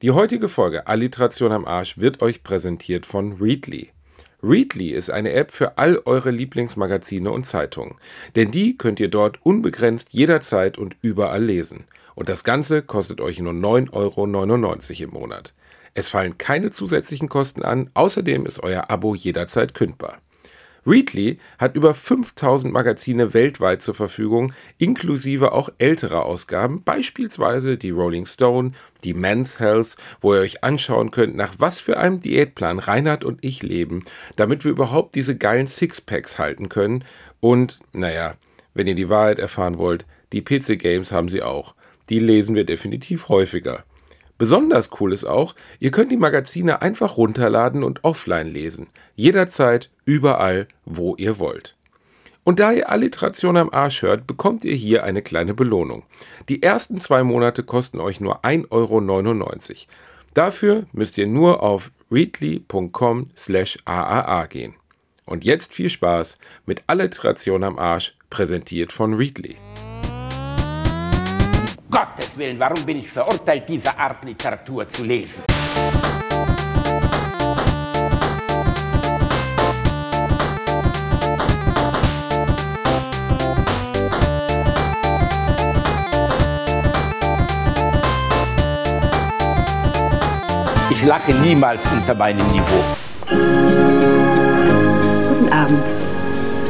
Die heutige Folge Alliteration am Arsch wird euch präsentiert von Readly. Readly ist eine App für all eure Lieblingsmagazine und Zeitungen, denn die könnt ihr dort unbegrenzt jederzeit und überall lesen. Und das Ganze kostet euch nur 9,99 Euro im Monat. Es fallen keine zusätzlichen Kosten an, außerdem ist euer Abo jederzeit kündbar. Readly hat über 5000 Magazine weltweit zur Verfügung, inklusive auch älterer Ausgaben, beispielsweise die Rolling Stone, die Men's Health, wo ihr euch anschauen könnt, nach was für einem Diätplan Reinhard und ich leben, damit wir überhaupt diese geilen Sixpacks halten können. Und, naja, wenn ihr die Wahrheit erfahren wollt, die PC Games haben sie auch. Die lesen wir definitiv häufiger. Besonders cool ist auch, ihr könnt die Magazine einfach runterladen und offline lesen. Jederzeit, überall, wo ihr wollt. Und da ihr Alliteration am Arsch hört, bekommt ihr hier eine kleine Belohnung. Die ersten zwei Monate kosten euch nur 1,99 Euro. Dafür müsst ihr nur auf readly.com slash aaa gehen. Und jetzt viel Spaß mit Alliteration am Arsch, präsentiert von Readly. Gottes Willen, warum bin ich verurteilt, diese Art Literatur zu lesen? Ich lache niemals unter meinem Niveau. Guten Abend.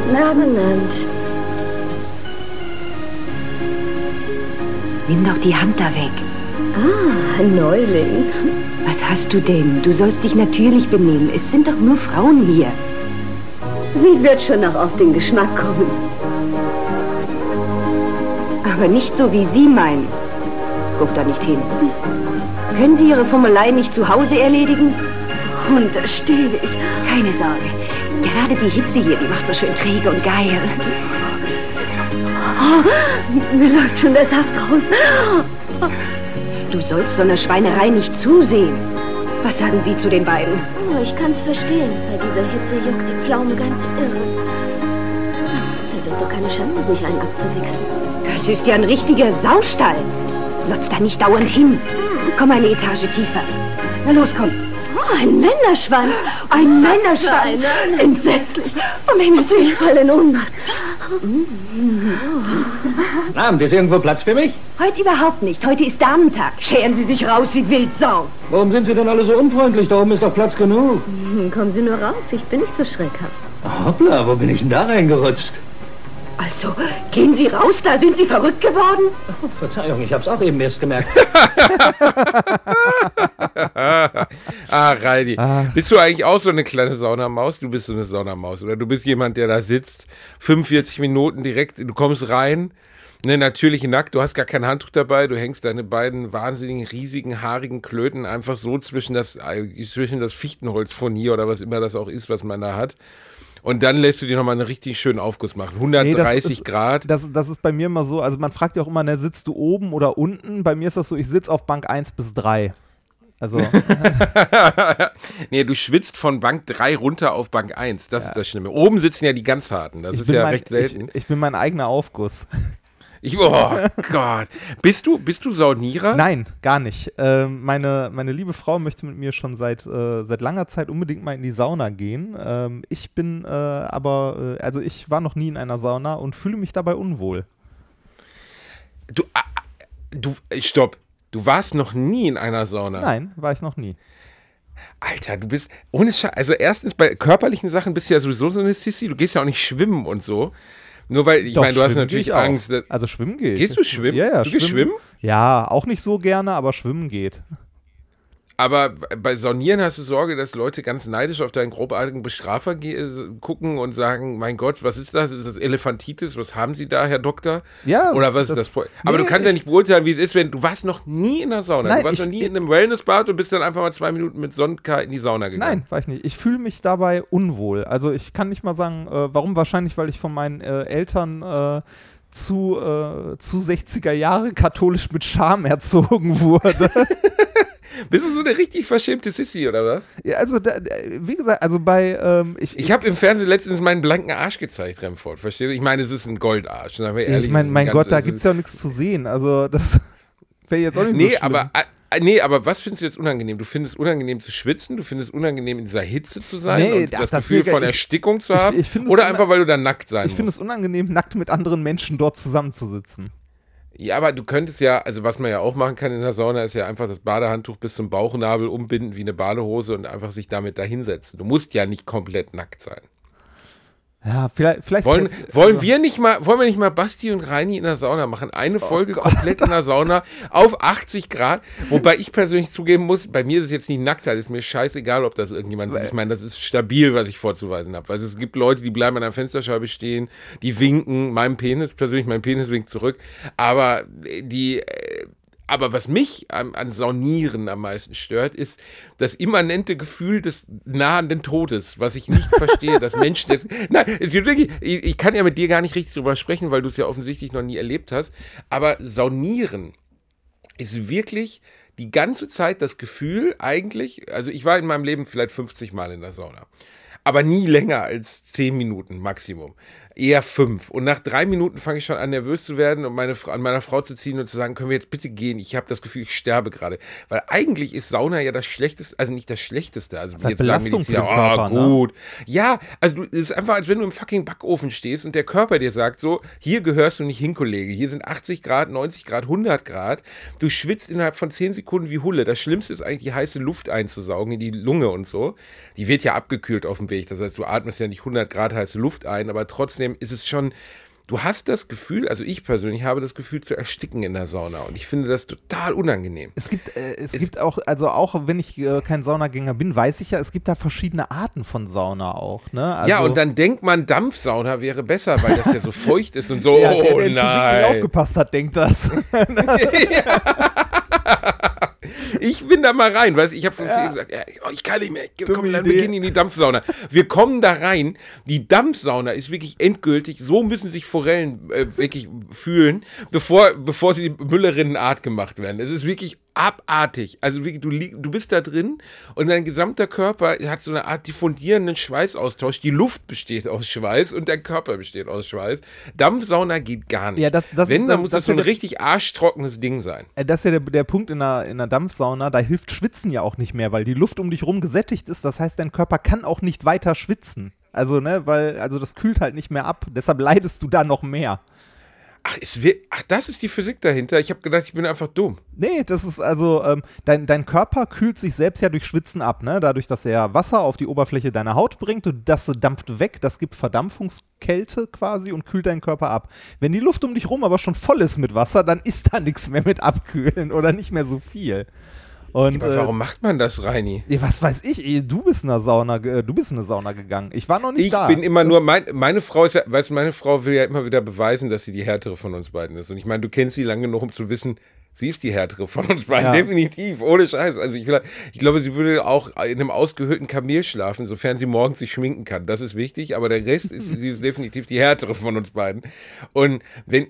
Guten Abend. Nimm doch die Hand da weg. Ah, Neuling. Was hast du denn? Du sollst dich natürlich benehmen. Es sind doch nur Frauen hier. Sie wird schon noch auf den Geschmack kommen. Aber nicht so, wie Sie meinen. Guck da nicht hin. Können Sie Ihre Formelei nicht zu Hause erledigen? Unterstehe ich. Keine Sorge. Gerade die Hitze hier, die macht so schön träge und geil. Oh, mir läuft schon der Saft raus. Du sollst so einer Schweinerei nicht zusehen. Was sagen Sie zu den beiden? Oh, ich kann's verstehen. Bei dieser Hitze juckt die Pflaume ganz irre. Es ist doch keine Schande, sich einen abzuwichsen. Das ist ja ein richtiger Saustall. Glotz da nicht dauernd hin. Komm eine Etage tiefer. Na los, komm. Oh, ein Männerschwanz. Ein Männerschwanz. Nein, Entsetzlich. Um Himmels Willen, ich falle in Ohnmacht. Abend, ist irgendwo Platz für mich? Heute überhaupt nicht. Heute ist Damentag. Scheren Sie sich raus wie Wildsau. Warum sind Sie denn alle so unfreundlich? Da oben ist doch Platz genug. Hm, Kommen Sie nur rauf, ich bin nicht so schreckhaft. Hoppla, wo bin ich denn da reingerutscht? Also, gehen Sie raus, da sind Sie verrückt geworden? Oh, Verzeihung, ich hab's auch eben erst gemerkt. ah, Reini. Bist du eigentlich auch so eine kleine Saunamaus? Du bist so eine Saunamaus. Oder du bist jemand, der da sitzt, 45 Minuten direkt, du kommst rein, ne, natürlich nackt, du hast gar kein Handtuch dabei, du hängst deine beiden wahnsinnigen, riesigen, haarigen Klöten einfach so zwischen das, äh, zwischen das Fichtenholzfurnier oder was immer das auch ist, was man da hat. Und dann lässt du dir nochmal einen richtig schönen Aufguss machen. 130 Nee, das ist, Grad. Das, das ist bei mir immer so, also man fragt ja auch immer, ne, sitzt du oben oder unten? Bei mir ist das so, ich sitze auf Bank 1 bis 3. Also, nee, du schwitzt von Bank 3 runter auf Bank 1. Das ist das Schlimme. Oben sitzen ja die ganz harten. Das ich ist bin ja mein, recht selten. Ich, ich bin mein eigener Aufguss. Ich, oh Gott. Bist du, bist du Saunierer? Nein, gar nicht. Ähm, meine, meine liebe Frau möchte mit mir schon seit, äh, seit langer Zeit unbedingt mal in die Sauna gehen. Ähm, ich bin äh, aber, äh, also ich war noch nie in einer Sauna und fühle mich dabei unwohl. Du, ah, ah, du, äh, stopp. Du warst noch nie in einer Sauna. Nein, war ich noch nie. Alter, du bist ohne Scheiß. Also erstens bei körperlichen Sachen bist du ja sowieso so eine Sissi. Du gehst ja auch nicht schwimmen und so. Nur weil, ich meine, du hast schwimmen natürlich. Angst. Also schwimmen geht. Gehst du schwimmen? Ja, ja. Du gehst schwimmen? Ja, auch nicht so gerne, aber schwimmen geht. Aber bei Saunieren hast du Sorge, dass Leute ganz neidisch auf deinen grobartigen Bestrafer äh, gucken und sagen, mein Gott, was ist das? Ist das Elefantitis? Was haben Sie da, Herr Doktor? Ja, Oder was das- ist das? Aber nee, du kannst ja ich- nicht beurteilen, wie es ist, wenn du warst noch nie in der Sauna. Nein, du warst ich- noch nie in einem Wellnessbad und bist dann einfach mal zwei Minuten mit Sonnenkar in die Sauna gegangen. Nein, weiß ich nicht. Ich fühle mich dabei unwohl. Also ich kann nicht mal sagen, äh, warum wahrscheinlich, weil ich von meinen äh, Eltern äh, zu, äh, zu 60er Jahre katholisch mit Scham erzogen wurde. Bist du so eine richtig verschämte Sissy oder was? ja, also da, wie gesagt, also bei ähm, ich, Ich habe im Fernsehen letztens meinen blanken Arsch gezeigt, Remford. Verstehst du? Ich meine, es ist ein Goldarsch. ich ehrlich, es meine, mein ganz- Gott, da es gibt es ist- ja auch nichts zu sehen. Also das wäre jetzt auch nicht so Nee, schlimm. aber, Äh, Nee, aber was findest du jetzt unangenehm? Du findest unangenehm zu schwitzen, du findest unangenehm in dieser Hitze zu sein Nee, und ach, das, das Gefühl von ich- Erstickung zu ich- haben? ich es oder einfach, weil du da nackt sein Ich finde es unangenehm, nackt mit anderen Menschen dort zusammenzusitzen. Ja, aber du könntest ja, also was man ja auch machen kann in der Sauna, ist ja einfach das Badehandtuch bis zum Bauchnabel umbinden wie eine Badehose und einfach sich damit dahinsetzen. Du musst ja nicht komplett nackt sein. Ja, vielleicht, vielleicht Wollen, das- wollen also- wir nicht mal, wollen wir nicht mal Basti und Reini in der Sauna machen? Eine Folge Gott. komplett in der Sauna auf 80 Grad. Wobei ich persönlich zugeben muss, bei mir ist es jetzt nicht Nacktheit, ist mir scheißegal, ob das irgendjemand sieht. Ich meine, das ist stabil, was ich vorzuweisen habe. Also es gibt Leute, die bleiben an der Fensterscheibe stehen, die winken, meinem Penis persönlich, mein Penis winkt zurück. Aber die, äh, aber was mich an, an Saunieren am meisten stört, ist das immanente Gefühl des nahenden Todes, was ich nicht verstehe, dass Menschen das. Nein, es wird wirklich, ich, ich kann ja mit dir gar nicht richtig drüber sprechen, weil du es ja offensichtlich noch nie erlebt hast. Aber Saunieren ist wirklich die ganze Zeit das Gefühl, eigentlich, also ich war in meinem Leben vielleicht 50 Mal in der Sauna. Aber nie länger als 10 Minuten Maximum. Eher fünf. Und nach drei Minuten fange ich schon an, nervös zu werden und meine, an meiner Frau zu ziehen und zu sagen, können wir jetzt bitte gehen? Ich habe das Gefühl, ich sterbe gerade. Weil eigentlich ist Sauna ja das Schlechteste, also nicht das Schlechteste. Also ist halt jetzt sagen Belastung den Körper, oh, ne? gut. Ja, also es ist einfach, als wenn du im fucking Backofen stehst und der Körper dir sagt so, hier gehörst du nicht hin, Kollege. Hier sind 80 Grad, 90 Grad, 100 Grad. Du schwitzt innerhalb von 10 Sekunden wie Hulle. Das Schlimmste ist eigentlich, die heiße Luft einzusaugen in die Lunge und so. Die wird ja abgekühlt auf dem Weg. Das heißt, du atmest ja nicht 100 Grad heiße Luft ein, aber trotzdem ist es schon, du hast das Gefühl, also ich persönlich habe das Gefühl zu ersticken in der Sauna und ich finde das total unangenehm. Es gibt, äh, es, gibt auch, also auch wenn ich äh, kein Saunagänger bin, weiß ich ja, es gibt da verschiedene Arten von Sauna auch. Ne? Also, ja, und dann denkt man, Dampfsauna wäre besser, weil das ja so feucht ist und so. Ja, der, oh der Physik nein. nicht aufgepasst hat, denkt das. Ich bin da mal rein, weißt du, ich habe schon zu ihr gesagt, ja, oh, ich kann nicht mehr, komm, dann Idee. beginnen in die Dampfsauna. Wir kommen da rein, die Dampfsauna ist wirklich endgültig, so müssen sich Forellen äh, wirklich fühlen, bevor, bevor sie Müllerinnenart gemacht werden. Es ist wirklich abartig. Also du, du bist da drin und dein gesamter Körper hat so eine Art diffundierenden Schweißaustausch. Die Luft besteht aus Schweiß und der Körper besteht aus Schweiß. Dampfsauna geht gar nicht. Ja, das- das Wenn, ist- dann das- muss das so ein richtig arschtrockenes Ding sein. Äh, Das ist ja der, der Punkt in der, in der Dampfsauna, da hilft Schwitzen ja auch nicht mehr, weil die Luft um dich rum gesättigt ist. Das heißt, dein Körper kann auch nicht weiter schwitzen. Also, ne, weil, also das kühlt halt nicht mehr ab. Deshalb leidest du da noch mehr. Ach, es wird, ach, das ist die Physik dahinter. Ich habe gedacht, ich bin einfach dumm. Nee, das ist also, ähm, dein, dein Körper kühlt sich selbst ja durch Schwitzen ab, ne? Dadurch, dass er Wasser auf die Oberfläche deiner Haut bringt und das dampft weg, das gibt Verdampfungskälte quasi und kühlt deinen Körper ab. Wenn die Luft um dich rum aber schon voll ist mit Wasser, dann ist da nichts mehr mit abkühlen oder nicht mehr so viel. Und Aber äh, warum macht man das, Reini? Was weiß ich, eh, du bist in eine Sauna, äh, du bist in eine Sauna gegangen. Ich war noch nicht Ich da. bin immer Das- nur, mein, meine Frau ist ja, weißt du, meine Frau will ja immer wieder beweisen, dass sie die härtere von uns beiden ist. Und ich meine, du kennst sie lange genug, um zu wissen, sie ist die härtere von uns beiden. Ja. Definitiv, ohne Scheiß. Also ich, will- ich glaube, sie würde auch in einem ausgehöhlten Kamel schlafen, sofern sie morgens sich schminken kann. Das ist wichtig, aber der Rest ist, sie ist definitiv die härtere von uns beiden. Und wenn,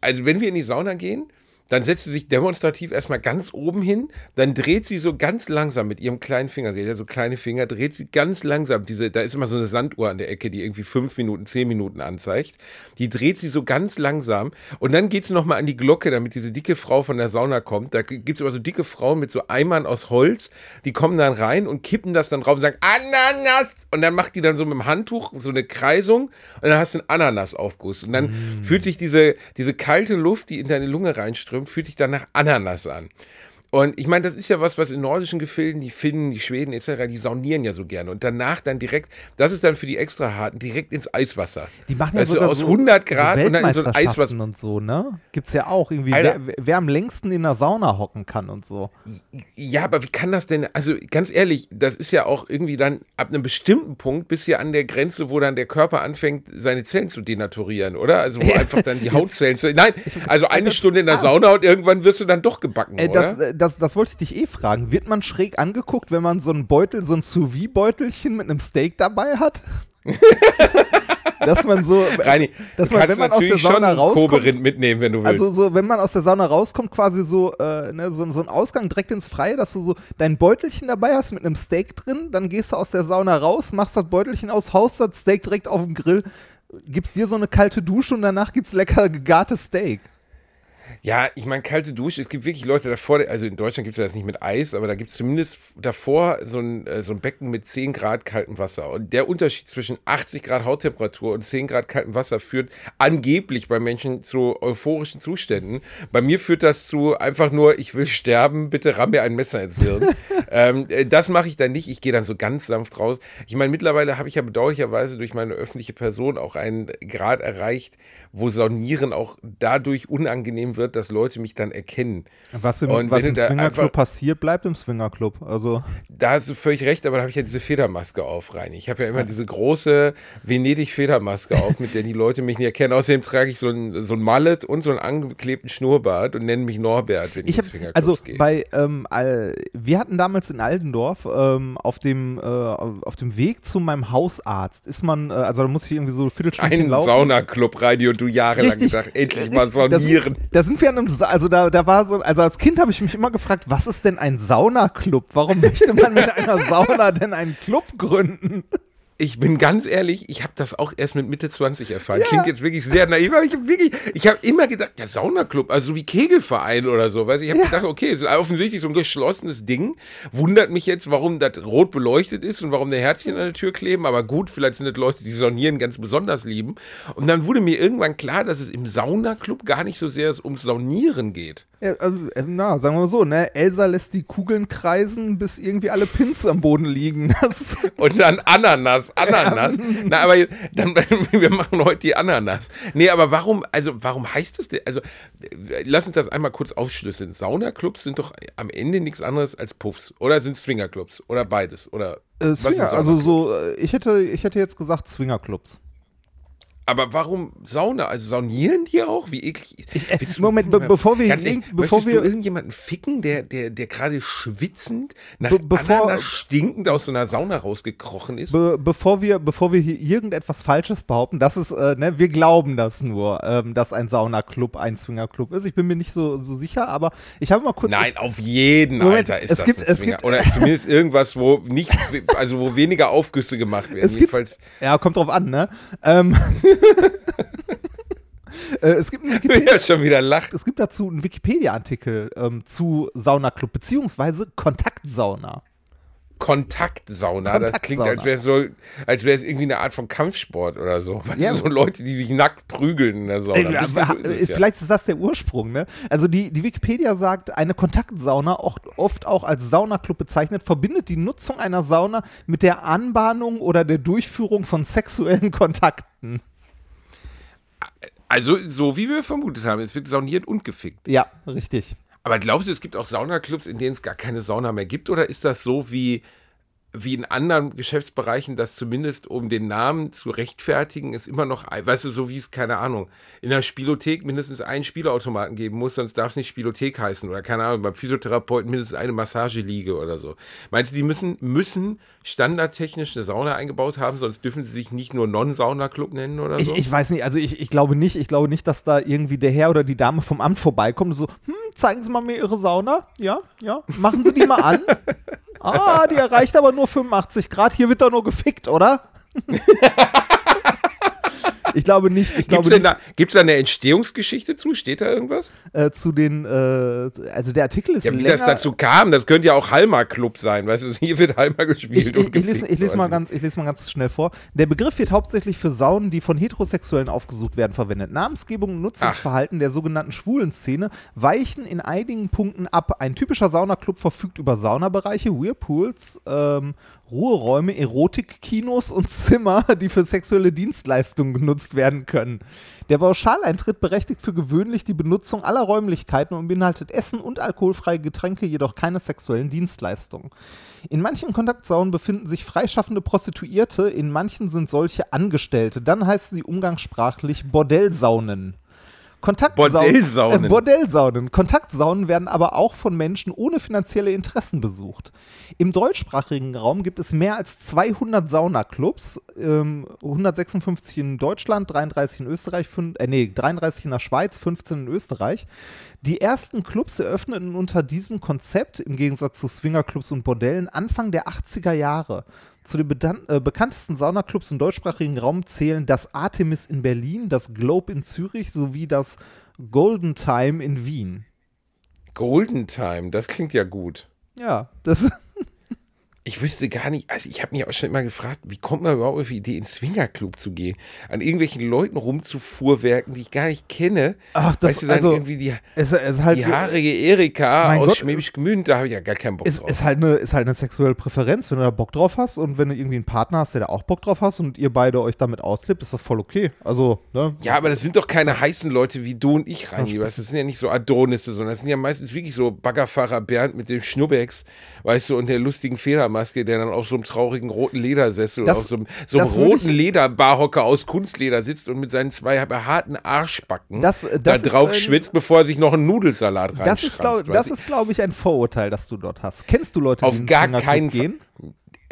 also wenn wir in die Sauna gehen, dann setzt sie sich demonstrativ erstmal ganz oben hin, dann dreht sie so ganz langsam mit ihrem kleinen Finger, sie hat ja so kleine Finger, dreht sie ganz langsam, diese, da ist immer so eine Sanduhr an der Ecke, die irgendwie fünf Minuten, zehn Minuten anzeigt, die dreht sie so ganz langsam. Und dann geht sie nochmal an die Glocke, damit diese dicke Frau von der Sauna kommt, da gibt es immer so dicke Frauen mit so Eimern aus Holz, die kommen dann rein und kippen das dann drauf und sagen, Ananas! Und dann macht die dann so mit dem Handtuch so eine Kreisung. Und dann hast du einen Ananasaufguss. Und dann Mm. fühlt sich diese, diese kalte Luft, die in deine Lunge reinströmt, fühlt sich dann nach Ananas an. Und ich meine, das ist ja was, was in nordischen Gefilden, die Finnen, die Schweden etc., die saunieren ja so gerne. Und danach dann direkt, das ist dann für die extra harten, direkt ins Eiswasser. Die machen ja du, sogar aus so, 100 Grad so und dann in so ein Eiswasser. Und so, ne? Gibt's ja auch irgendwie, wer, wer am längsten in der Sauna hocken kann und so. Ja, aber wie kann das denn, also ganz ehrlich, das ist ja auch irgendwie dann ab einem bestimmten Punkt bis hier an der Grenze, wo dann der Körper anfängt, seine Zellen zu denaturieren, oder? Also wo einfach dann die Hautzellen, zu, nein, also eine Stunde in der ah. Sauna und irgendwann wirst du dann doch gebacken, Äh, oder? das, äh, das, das wollte ich dich eh fragen. Wird man schräg angeguckt, wenn man so einen Beutel, so ein Sous-Vide-Beutelchen mit einem Steak dabei hat? dass man so, Reini, dass man, wenn man aus der Sauna rauskommt, Koberind mitnehmen, wenn du willst. also so, wenn man aus der Sauna rauskommt, quasi so, äh, ne, so, so ein Ausgang direkt ins Freie, dass du so dein Beutelchen dabei hast mit einem Steak drin, dann gehst du aus der Sauna raus, machst das Beutelchen aus, haust das Steak direkt auf den Grill, gibst dir so eine kalte Dusche und danach gibt's lecker gegartes Steak. Ja, ich meine, kalte Dusche, es gibt wirklich Leute davor, also in Deutschland gibt es das nicht mit Eis, aber da gibt es zumindest davor so ein, äh, so ein Becken mit 10 Grad kaltem Wasser. Und der Unterschied zwischen 80 Grad Hauttemperatur und 10 Grad kaltem Wasser führt angeblich bei Menschen zu euphorischen Zuständen. Bei mir führt das zu einfach nur, ich will sterben, bitte ramm mir ein Messer ins Hirn. ähm, äh, das mache ich dann nicht, ich gehe dann so ganz sanft raus. Ich meine, mittlerweile habe ich ja bedauerlicherweise durch meine öffentliche Person auch einen Grad erreicht, wo Saunieren auch dadurch unangenehm wird, dass Leute mich dann erkennen. Was im, Und was im Swingerclub passiert, bleibt im Swingerclub. Also, Da hast du völlig recht, aber da habe ich ja diese Federmaske auf, Reini. Ich habe ja immer diese große Venedig-Federmaske auf, mit der die Leute mich nicht erkennen. Außerdem trage ich so ein, so ein Mallet und so einen angeklebten Schnurrbart und nenne mich Norbert, wenn ich, ich habe ins Swingerclubs also gehe. bei ähm, wir hatten damals in Aldendorf ähm, auf dem äh, auf dem Weg zu meinem Hausarzt ist man äh, also da muss ich irgendwie so eine Viertelstunde Ein laufen. Saunaclub, Reini, und du jahrelang Richtig. gedacht, endlich mal saunieren. Da sind wir an einem, Sa also da, da war so, also als Kind habe ich mich immer gefragt, was ist denn ein Saunaclub? Warum möchte man mit einer Sauna denn einen Club gründen? Ich bin ganz ehrlich, ich habe das auch erst mit Mitte 20 erfahren. Klingt jetzt wirklich sehr naiv, aber ich habe wirklich, ich habe immer gedacht, der Saunaclub, also so wie Kegelverein oder so. Weißt, du, ich habe gedacht, okay, es ist offensichtlich so ein geschlossenes Ding. Wundert mich jetzt, warum das rot beleuchtet ist und warum der Herzchen an der Tür kleben. Aber gut, vielleicht sind das Leute, die Saunieren ganz besonders lieben. Und dann wurde mir irgendwann klar, dass es im Saunaclub gar nicht so sehr ums Saunieren geht. Ja, also, äh, na, sagen wir mal so, ne? Elsa lässt die Kugeln kreisen, bis irgendwie alle Pins am Boden liegen. Und dann Ananas, Ananas. Na, aber dann, wir machen heute die Ananas. Nee, aber warum, also warum heißt das denn? Also, lass uns das einmal kurz aufschlüsseln. Saunaclubs sind doch am Ende nichts anderes als Puffs. Oder sind Swingerclubs? Oder beides? Oder äh, was ist Swinger, also so, äh, ich hätte, ich hätte jetzt gesagt Swingerclubs. Aber warum Sauna? Also saunieren die auch? Wie eklig. äh, Willst du- Moment, be- bevor wir Ganz ehrlich, bevor wir- du irgendjemanden ficken, der, der, der gerade schwitzend nach Be- bevor- Ananas stinkend aus so einer Sauna rausgekrochen ist? Be bevor, wir, bevor wir hier irgendetwas Falsches behaupten, das ist, äh, ne, wir glauben das nur, ähm, dass ein Saunaclub ein Swingerclub ist. Ich bin mir nicht so, so sicher, aber ich habe mal kurz. Nein, auf jeden, Moment, Alter, ist es das gibt- ein es Swinger. gibt- Oder zumindest irgendwas, wo nicht, also wo weniger Aufgüsse gemacht werden. Es gibt, ja, kommt drauf an, ne? Ähm, äh, es, gibt einen Wikipedia, schon wieder lacht. es gibt dazu einen Wikipedia-Artikel ähm, zu Saunaclub, beziehungsweise Kontaktsauna. Kontaktsauna, das klingt, als wäre es so, als wäre es irgendwie eine Art von Kampfsport oder so. Weißt Ja. so Leute, die sich nackt prügeln in der Sauna. Äh, ist ja. Vielleicht ist das der Ursprung, ne? Also die, die Wikipedia sagt, eine Kontaktsauna, auch, oft auch als Saunaclub bezeichnet, verbindet die Nutzung einer Sauna mit der Anbahnung oder der Durchführung von sexuellen Kontakten. Also, so wie wir vermutet haben, es wird sauniert und gefickt. Ja, richtig. Aber glaubst du, es gibt auch Saunaclubs, in denen es gar keine Sauna mehr gibt? Oder ist das so wie, wie in anderen Geschäftsbereichen, dass zumindest um den Namen zu rechtfertigen, es immer noch, weißt du, so wie es, keine Ahnung, in der Spielothek mindestens einen Spielautomaten geben muss, sonst darf es nicht Spielothek heißen. Oder keine Ahnung, beim Physiotherapeuten mindestens eine Massageliege oder so. Meinst du, die müssen, müssen standardtechnisch eine Sauna eingebaut haben, sonst dürfen sie sich nicht nur Non-Sauna-Club nennen oder Ich, so? ich weiß nicht, also ich, ich glaube nicht, ich glaube nicht, dass da irgendwie der Herr oder die Dame vom Amt vorbeikommt und so, hm, zeigen Sie mal mir Ihre Sauna. Ja, ja, machen Sie die mal an. Ah, die erreicht aber nur 85 Grad. Hier wird doch nur gefickt, oder? ich glaube nicht. Ich Gibt es nicht. da, gibt's da eine Entstehungsgeschichte zu? Steht da irgendwas? äh, zu den, äh, also der Artikel ist Ja, wie länger. das dazu kam, das könnte ja auch Halma Club sein, weißt du, hier wird Halma gespielt. ich, ich, und ich, lese, gefickt ich, lese mal ganz, ich lese mal ganz schnell vor. Der Begriff wird hauptsächlich für Saunen, die von Heterosexuellen aufgesucht werden, verwendet. Namensgebung und Nutzungsverhalten der sogenannten schwulen Szene weichen in einigen Punkten ab. Ein typischer Saunaclub verfügt über Saunabereiche, Whirlpools, ähm, Ruheräume, Erotikkinos und Zimmer, die für sexuelle Dienstleistungen genutzt werden können. Der Pauschaleintritt berechtigt für gewöhnlich die Benutzung aller Räumlichkeiten und beinhaltet Essen und alkoholfreie Getränke, jedoch keine sexuellen Dienstleistungen. In manchen Kontaktsaunen befinden sich freischaffende Prostituierte, in manchen sind solche Angestellte. Dann heißen sie umgangssprachlich Bordellsaunen. Kontaktsaunen, Bordellsaunen. Äh, Bordellsaunen. Kontaktsaunen werden aber auch von Menschen ohne finanzielle Interessen besucht. Im deutschsprachigen Raum gibt es mehr als 200 Saunaclubs, ähm, 156 in Deutschland, 33 in Österreich, fün- äh, nee, 33 in der Schweiz, 15 in Österreich. Die ersten Clubs eröffneten unter diesem Konzept, im Gegensatz zu Swingerclubs und Bordellen, Anfang der 80er Jahre. Zu den äh, bekanntesten Saunaclubs im deutschsprachigen Raum zählen das Artemis in Berlin, das Globe in Zürich sowie das Golden Time in Wien. Golden Time, das klingt ja gut. Ja, das Ich wüsste gar nicht, also ich habe mich auch schon immer gefragt, wie kommt man überhaupt auf die Idee, in den Swingerclub zu gehen? An irgendwelchen Leuten rumzufuhrwerken, die ich gar nicht kenne. Ach, das- weißt du, dann also, irgendwie die, es, es halt die haarige Erika aus Gott, Schwäbisch Gmünd, da habe ich ja gar keinen Bock ist, drauf. ist, halt eine, ist halt eine sexuelle Präferenz, wenn du da Bock drauf hast und wenn du irgendwie einen Partner hast, der da auch Bock drauf hast und ihr beide euch damit auslebt, ist das voll okay. Also, ne? ja, aber das sind doch keine heißen Leute wie du und ich, Reini, weißt du, das sind ja nicht so Adonisse, sondern das sind ja meistens wirklich so Baggerfahrer Bernd mit dem Schnubbex, weißt du, und der lustigen Federmaske, der dann auf so einem traurigen roten Ledersessel Das- oder auf so einem, so einem roten Lederbarhocker aus Kunstleder sitzt und mit seinen zwei behaarten Arschbacken Das- da das ist drauf ein- schwitzt, bevor er sich noch einen Nudelsalat reinschranzt. Das ist, glaube glaub ich, ein Vorurteil, das du dort hast. Kennst du Leute, Auf die den gar keinen Fall. gehen?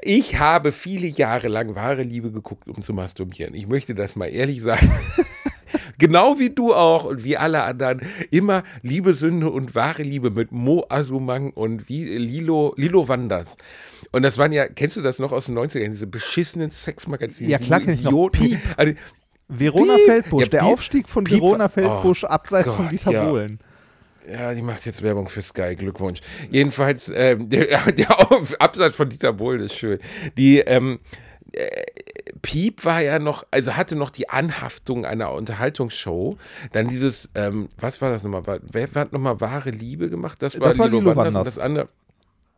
Ich habe viele Jahre lang wahre Liebe geguckt, um zu masturbieren. Ich möchte das mal ehrlich sagen. Genau wie du auch und wie alle anderen. Immer Liebe, Sünde und wahre Liebe mit Mo Asumang und wie Lilo, Lilo Wanders. Und das waren ja, kennst du das noch aus den 90ern, diese beschissenen Sexmagazine? Ja, klar kenn ich noch. Piep. Also, Verona Piep. Feldbusch, Ja, der Piep. Aufstieg von. Verona Feldbusch Oh abseits von Gott, Dieter ja. Bohlen. Ja, die macht jetzt Werbung für Sky. Glückwunsch. Jedenfalls, ähm, der, der Auf- Absatz von Dieter Bohlen ist schön. Die, ähm, äh, Piep war ja noch, also hatte noch die Anhaftung einer Unterhaltungsshow. Dann dieses, ähm, was war das nochmal? Wer hat nochmal wahre Liebe gemacht? Das war, Das war Lilo Wanders. Wanders. Und das andere.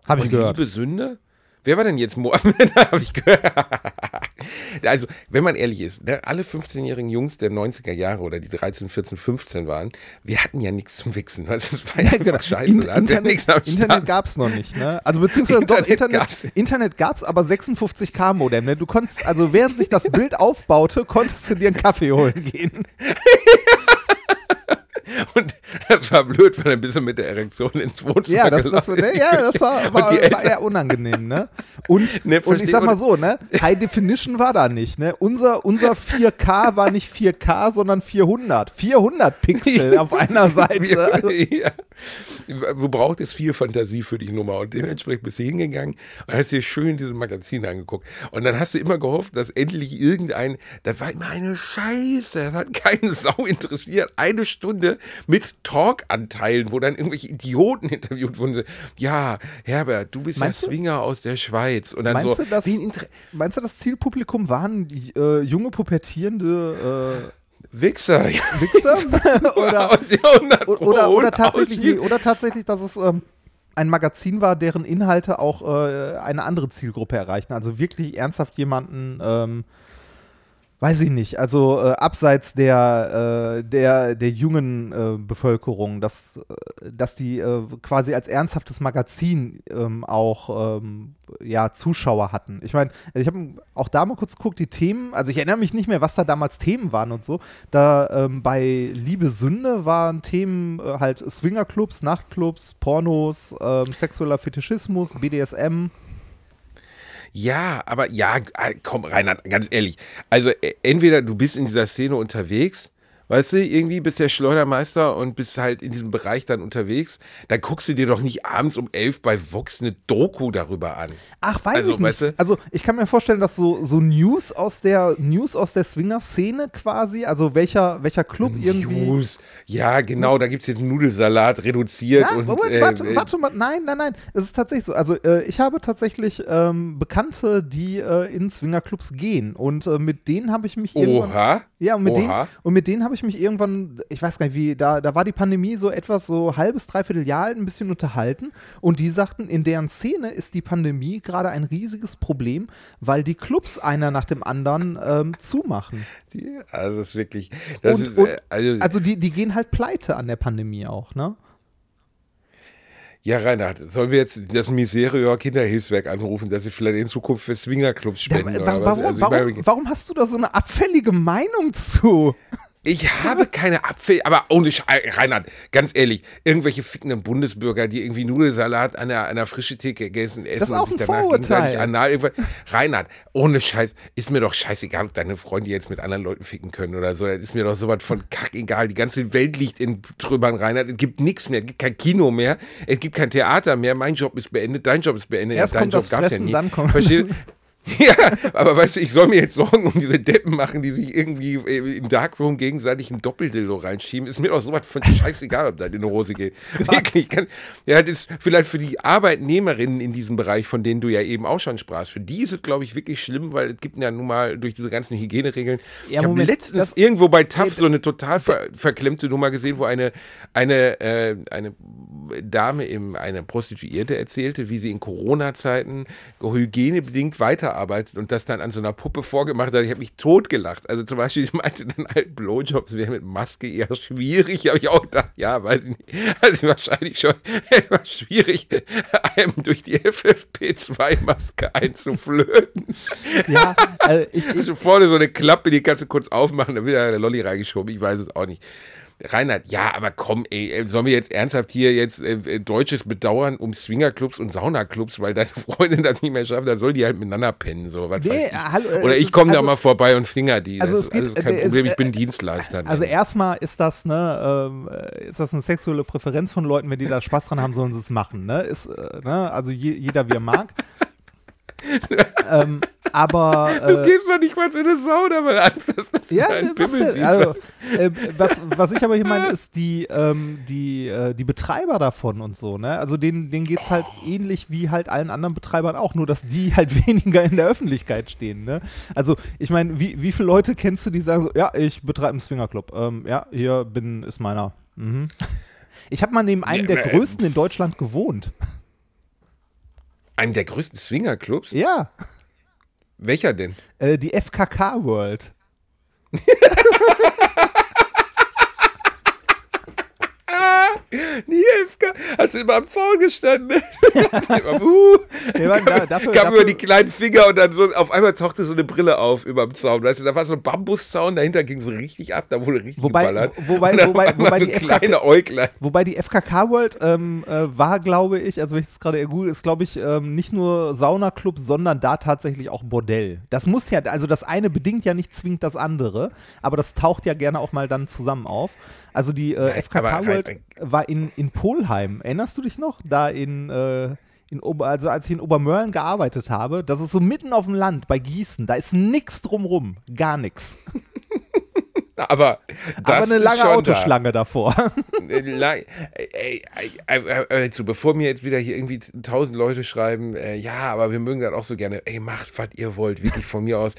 Habe ich und gehört. Liebe Sünde? Wer war denn jetzt Mo? da habe ich gehört. Also, wenn man ehrlich ist, ne, alle 15-jährigen Jungs der 90er Jahre oder die 13, 14, 15 waren, wir hatten ja nichts zum Wichsen. Also, das war ja, genau. scheiße. In, ja Internet Internet gab es noch nicht, ne? Also beziehungsweise doch, Internet Internet, gab's. Internet gab es, aber 56k Modem, ne? Du konntest, also während sich das Bild aufbaute, konntest du dir einen Kaffee holen gehen. Und das war blöd, weil dann bist du mit der Erektion ins Wohnzimmer Ja, das, das, ne, ja, das war, war, war eher unangenehm, ne? Und, Ne, und ich sag mal so, ne? High Definition war da nicht, ne? Unser, unser 4K war nicht 4K, sondern 400. 400 Pixel auf einer Seite. Also, ja. Du brauchtest viel Fantasie für die Nummer und dementsprechend bist du hingegangen und hast dir schön diese Magazine angeguckt. Und dann hast du immer gehofft, dass endlich irgendein, das war immer eine Scheiße, das hat keine Sau interessiert. Eine Stunde mit Talkanteilen, wo dann irgendwelche Idioten interviewt wurden. Ja, Herbert, du bist Meinst ja du? Swinger aus der Schweiz. Und dann meinst, so, du, das, wen inter- meinst du, das Zielpublikum waren äh, junge, pubertierende Wichser. Äh, Wichser? Jahrhundert oder, oder, oder, tatsächlich, oder tatsächlich, dass es ähm, ein Magazin war, deren Inhalte auch äh, eine andere Zielgruppe erreichen. Also wirklich ernsthaft jemanden, ähm, weiß ich nicht, also äh, abseits der, äh, der, der jungen äh, Bevölkerung, dass, äh, dass die äh, quasi als ernsthaftes Magazin ähm, auch ähm, ja, Zuschauer hatten. Ich meine, ich habe auch da mal kurz geguckt, die Themen, also ich erinnere mich nicht mehr, was da damals Themen waren und so. Da ähm, bei Liebe Sünde waren Themen äh, halt Swingerclubs, Nachtclubs, Pornos, ähm, sexueller Fetischismus, BDSM. Ja, aber ja, äh, komm, Reinhard, ganz ehrlich. Also äh, entweder du bist in dieser Szene unterwegs, weißt du, irgendwie bist der Schleudermeister und bist halt in diesem Bereich dann unterwegs, dann guckst du dir doch nicht abends um elf bei Vox eine Doku darüber an. Ach, weiß Also, ich nicht. weißt du- Also ich kann mir vorstellen, dass so, so News aus der News aus der Swinger-Szene quasi, also welcher, welcher Club irgendwie. News. Ja, genau, da gibt es jetzt Nudelsalat reduziert Ja, und Moment, äh, warte, äh, warte mal, nein, nein, nein, es ist tatsächlich so. Also äh, ich habe tatsächlich ähm, Bekannte, die äh, in Swingerclubs gehen und äh, mit denen habe ich mich irgendwann Oha. ja, und mit, denen, Oha. und mit denen habe ich mich irgendwann, ich weiß gar nicht wie, da, da war die Pandemie so etwas so halbes, dreiviertel Jahr alt, ein bisschen unterhalten. Und die sagten, in deren Szene ist die Pandemie gerade ein riesiges Problem, weil die Clubs einer nach dem anderen ähm, zumachen. Die, also das ist wirklich, das Und, ist, äh, also, also die, die gehen halt pleite an der Pandemie auch, ne? ja, Reinhard, sollen wir jetzt das Miserior Kinderhilfswerk anrufen, dass sie vielleicht in Zukunft für Swingerclubs Ja, spenden? was? warum, Also ich warum, meine, warum hast du da so eine abfällige Meinung zu? Ich habe keine Apfel, aber ohne Sch äh, Reinhard, ganz ehrlich, irgendwelche fickenden Bundesbürger, die irgendwie Nudelsalat an einer, an einer frischen Theke gegessen essen Das ist und auch sich ein danach Vorurteil. gegenseitig anal. Reinhard, ohne Scheiß, ist mir doch scheißegal, ob deine Freunde jetzt mit anderen Leuten ficken können oder so. Das ist mir doch sowas von kackegal. Die ganze Welt liegt in Trümmern, Reinhard. Es gibt nichts mehr, es gibt kein Kino mehr, es gibt kein Theater mehr. Mein Job ist beendet, dein Job ist beendet. Erst dein kommt das gab's Fressen, nie. dann kommt- Verstehst? Ja, aber weißt du, ich soll mir jetzt Sorgen um diese Deppen machen, die sich irgendwie äh, im Darkroom gegenseitig ein Doppeldildo reinschieben. Ist mir doch sowas von scheißegal, ob da in die Hose geht. Wirklich. Kann, ja, das ist vielleicht für die Arbeitnehmerinnen in diesem Bereich, von denen du ja eben auch schon sprachst, für die ist es, glaube ich, wirklich schlimm, weil es gibt ja nun mal durch diese ganzen Hygieneregeln. Ja, ich habe letztens das- irgendwo bei TAF so eine total ver verklemmte Nummer gesehen, wo eine, eine, äh, eine Dame, im, eine Prostituierte erzählte, wie sie in Corona-Zeiten hygienebedingt weiterarbeitet und das dann an so einer Puppe vorgemacht hat. Ich habe mich totgelacht. Also zum Beispiel, ich meinte dann halt, Blowjobs wäre mit Maske eher schwierig. Habe ich auch gedacht, ja, weiß ich nicht. Also wahrscheinlich schon etwas schwierig, einem durch die FFP2-Maske einzuflöten. Ja, äh, ich, ich, Also vorne so eine Klappe, die kannst du kurz aufmachen, dann wird da der Lolli reingeschoben. Ich weiß es auch nicht. Reinhard, ja, aber komm, ey, ey, sollen wir jetzt ernsthaft hier jetzt äh, äh, Deutsches bedauern um Swingerclubs und Saunaclubs, weil deine Freundin das nicht mehr schafft, dann soll die halt miteinander pennen, so, was Nee, hallo, äh, Oder ich ist- komme da also- mal vorbei und finger die. Also das es ist geht- alles kein äh, es- Problem, ich äh, bin Dienstleister. also erstmal ist das, ne, ähm, äh, ist das eine sexuelle Präferenz von Leuten, wenn die da Spaß dran haben, sollen sie es machen, ne? Ist, äh, ne, also je, jeder wie er mag. ähm, aber du äh, gehst doch nicht mal in eine Sauna, weil Angst hast, dass du Ja, deinen ne, was denn? Also, äh, was, was ich aber hier meine, ist die, ähm, die, äh, die Betreiber davon und so, ne? Also denen, denen geht es halt ähnlich wie halt allen anderen Betreibern auch, nur dass die halt weniger in der Öffentlichkeit stehen, ne? Also, ich meine, wie, wie viele Leute kennst du, die sagen so, ja, ich betreibe einen Swingerclub. Ähm, ja, hier bin, ist meiner. Mhm. Ich habe mal neben einem der äh, größten in Deutschland gewohnt. Einem der größten Swingerclubs? Ja, Welcher denn? äh, die FKK World. Die FK. Hast du immer am Zaun gestanden? immer, uh, Mann, da, dafür, kam dafür, über die kleinen Finger und dann so, auf einmal tauchte so eine Brille auf über dem Zaun. Weißt du, da war so ein Bambuszaun, dahinter ging so richtig ab, da wurde richtig Wobei- geballert. wobei- wobei- wobei so die Äuglein. Wobei die FKK World ähm, äh, war, glaube ich, also wenn ich das gerade ergoogle, ist, glaube ich, ähm, nicht nur Saunaclub, sondern da tatsächlich auch Bordell. Das muss ja, also das eine bedingt ja nicht zwingend das andere, aber das taucht ja gerne auch mal dann zusammen auf. Also die äh, Nein, FKK aber World rein- war in, in Polheim. Erinnerst du dich noch? Da in, äh, in Ober, also als ich in Obermörlen gearbeitet habe, das ist so mitten auf dem Land bei Gießen, da ist nix drumrum, gar nichts. Aber, das Aber eine ist lange schon da. Autoschlange davor. Lang, ey, ey, ey, ey, so, bevor mir jetzt wieder hier irgendwie tausend Leute schreiben, äh, ja, aber wir mögen das auch so gerne, ey, macht, was ihr wollt, wirklich von mir aus.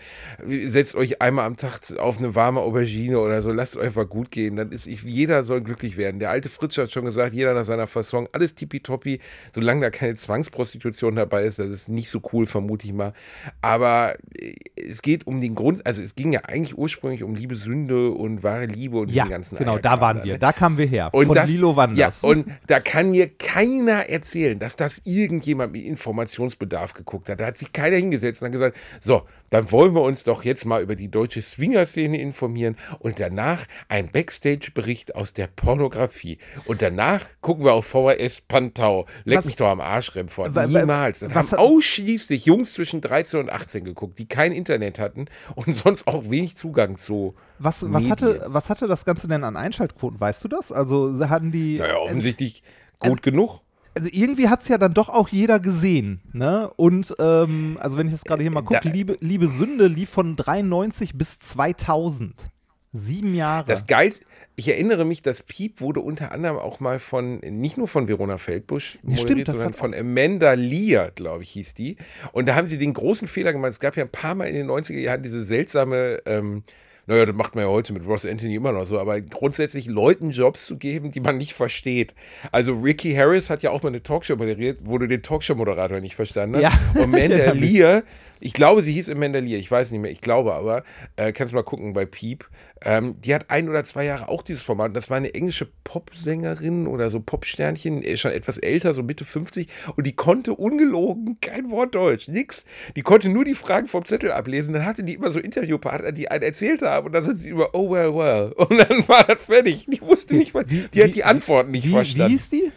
Setzt euch einmal am Tag auf eine warme Aubergine oder so, lasst euch einfach gut gehen. Dann ist, ich, jeder soll glücklich werden. Der alte Fritz hat schon gesagt, jeder nach seiner Fasson, alles tippitoppi, solange da keine Zwangsprostitution dabei ist, das ist nicht so cool, vermute ich mal. Aber äh, es geht um den Grund, also es ging ja eigentlich ursprünglich um Liebe, Sünde und wahre Liebe und ja, den ganzen genau, da waren wir. ne? Da kamen wir her. Und Von das, Lilo Wanders. Ja, und da kann mir keiner erzählen, dass das irgendjemand mit Informationsbedarf geguckt hat. Da hat sich keiner hingesetzt und hat gesagt, so, dann wollen wir uns doch jetzt mal über die deutsche Swinger-Szene informieren und danach ein Backstage-Bericht aus der Pornografie. Und danach gucken wir auf VHS Pantau. Leck Was- mich doch am Arsch, Remford. Niemals. Das was haben ausschließlich Jungs zwischen 13 und 18 geguckt, die kein Internet hatten und sonst auch wenig Zugang zu Was, was, hatte, was hatte das Ganze denn an Einschaltquoten? Weißt du das? Also hatten die. Naja, also, offensichtlich also- gut genug. also irgendwie hat es ja dann doch auch jeder gesehen. Ne? Und ähm, also wenn ich jetzt gerade hier mal Da- gucke, Liebe, Liebe Sünde lief von 93 bis 2000. Sieben Jahre. Das geil, ich erinnere mich, das Piep wurde unter anderem auch mal von, nicht nur von Verona Feldbusch stimmt, moderiert, das sondern von Amanda Lear, glaube ich, hieß die. Und da haben sie den großen Fehler gemacht. Es gab ja ein paar Mal in den 90er Jahren diese seltsame, ähm, naja, das macht man ja heute mit Ross Anthony immer noch so, aber grundsätzlich Leuten Jobs zu geben, die man nicht versteht. Also Ricky Harris hat ja auch mal eine Talkshow moderiert, wo du den Talkshow-Moderator nicht verstanden hast. Ja, Und. Lear, ich glaube, sie hieß Amanda Lear, ich weiß nicht mehr, ich glaube aber, äh, kannst mal gucken bei Piep. Ähm, die hat ein oder zwei Jahre auch dieses Format. Das war eine englische Popsängerin oder so Popsternchen, äh, schon etwas älter, so Mitte 50. Und die konnte ungelogen kein Wort Deutsch, nix. Die konnte nur die Fragen vom Zettel ablesen. Dann hatte die immer so Interviewpartner, die einen erzählt haben. Und dann sind sie immer, oh well, well. Und dann war das fertig. Die wusste nicht mal, die wie- hat die Antworten nicht wie, wie verstanden. hieß die?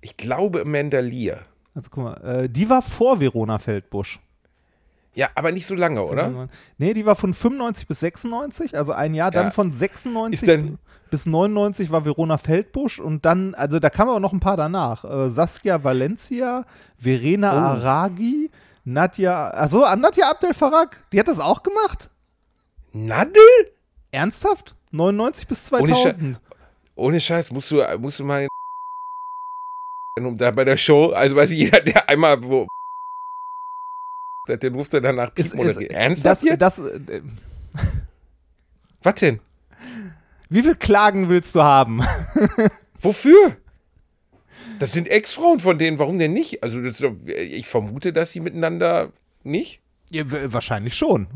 ich glaube Amanda Lear. Also guck mal, äh, die war vor Verona Feldbusch. Ja, aber nicht so lange, oder? Nee, die war von 95 bis 96, also ein Jahr. Dann Ja. von 96 Ist denn- bis 99 war Verona Feldbusch und dann, also da kamen aber noch ein paar danach. Äh, Saskia Valencia, Verena Oh. Aragi, Nadja, also Nadja Abdel Farag, die hat das auch gemacht? Nadel? Ernsthaft? 99 bis Ohne Sche- 2000. Ohne Scheiß, musst du, musst du mal um da bei der Show, also weiß ich, jeder, der einmal wo den durfte danach Piep Ist- ist- moderieren. das, Ernsthaft jetzt? das, äh, Was denn? wie viel Klagen willst du haben? Wofür? Das sind Ex-Frauen von denen, warum denn nicht? Also doch- ich vermute, dass sie miteinander nicht. Ja, wahrscheinlich schon.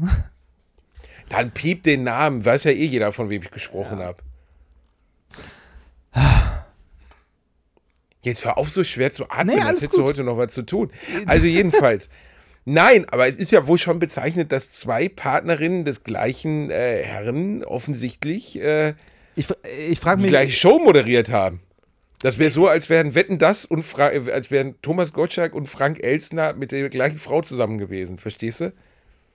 Dann piep den Namen, weiß ja eh jeder, von wem ich gesprochen habe. Jetzt hör auf, so schwer zu atmen, Nee, als hättest du gut. heute noch was zu tun. Also jedenfalls. Nein, aber es ist ja wohl schon bezeichnet, dass zwei Partnerinnen des gleichen äh, Herren offensichtlich äh, Ich, ich frage die mich. gleiche Show moderiert haben. Das wäre so, als wären Wetten das und Fra äh, als wären Thomas Gottschalk und Frank Elstner mit der gleichen Frau zusammen gewesen, verstehst du?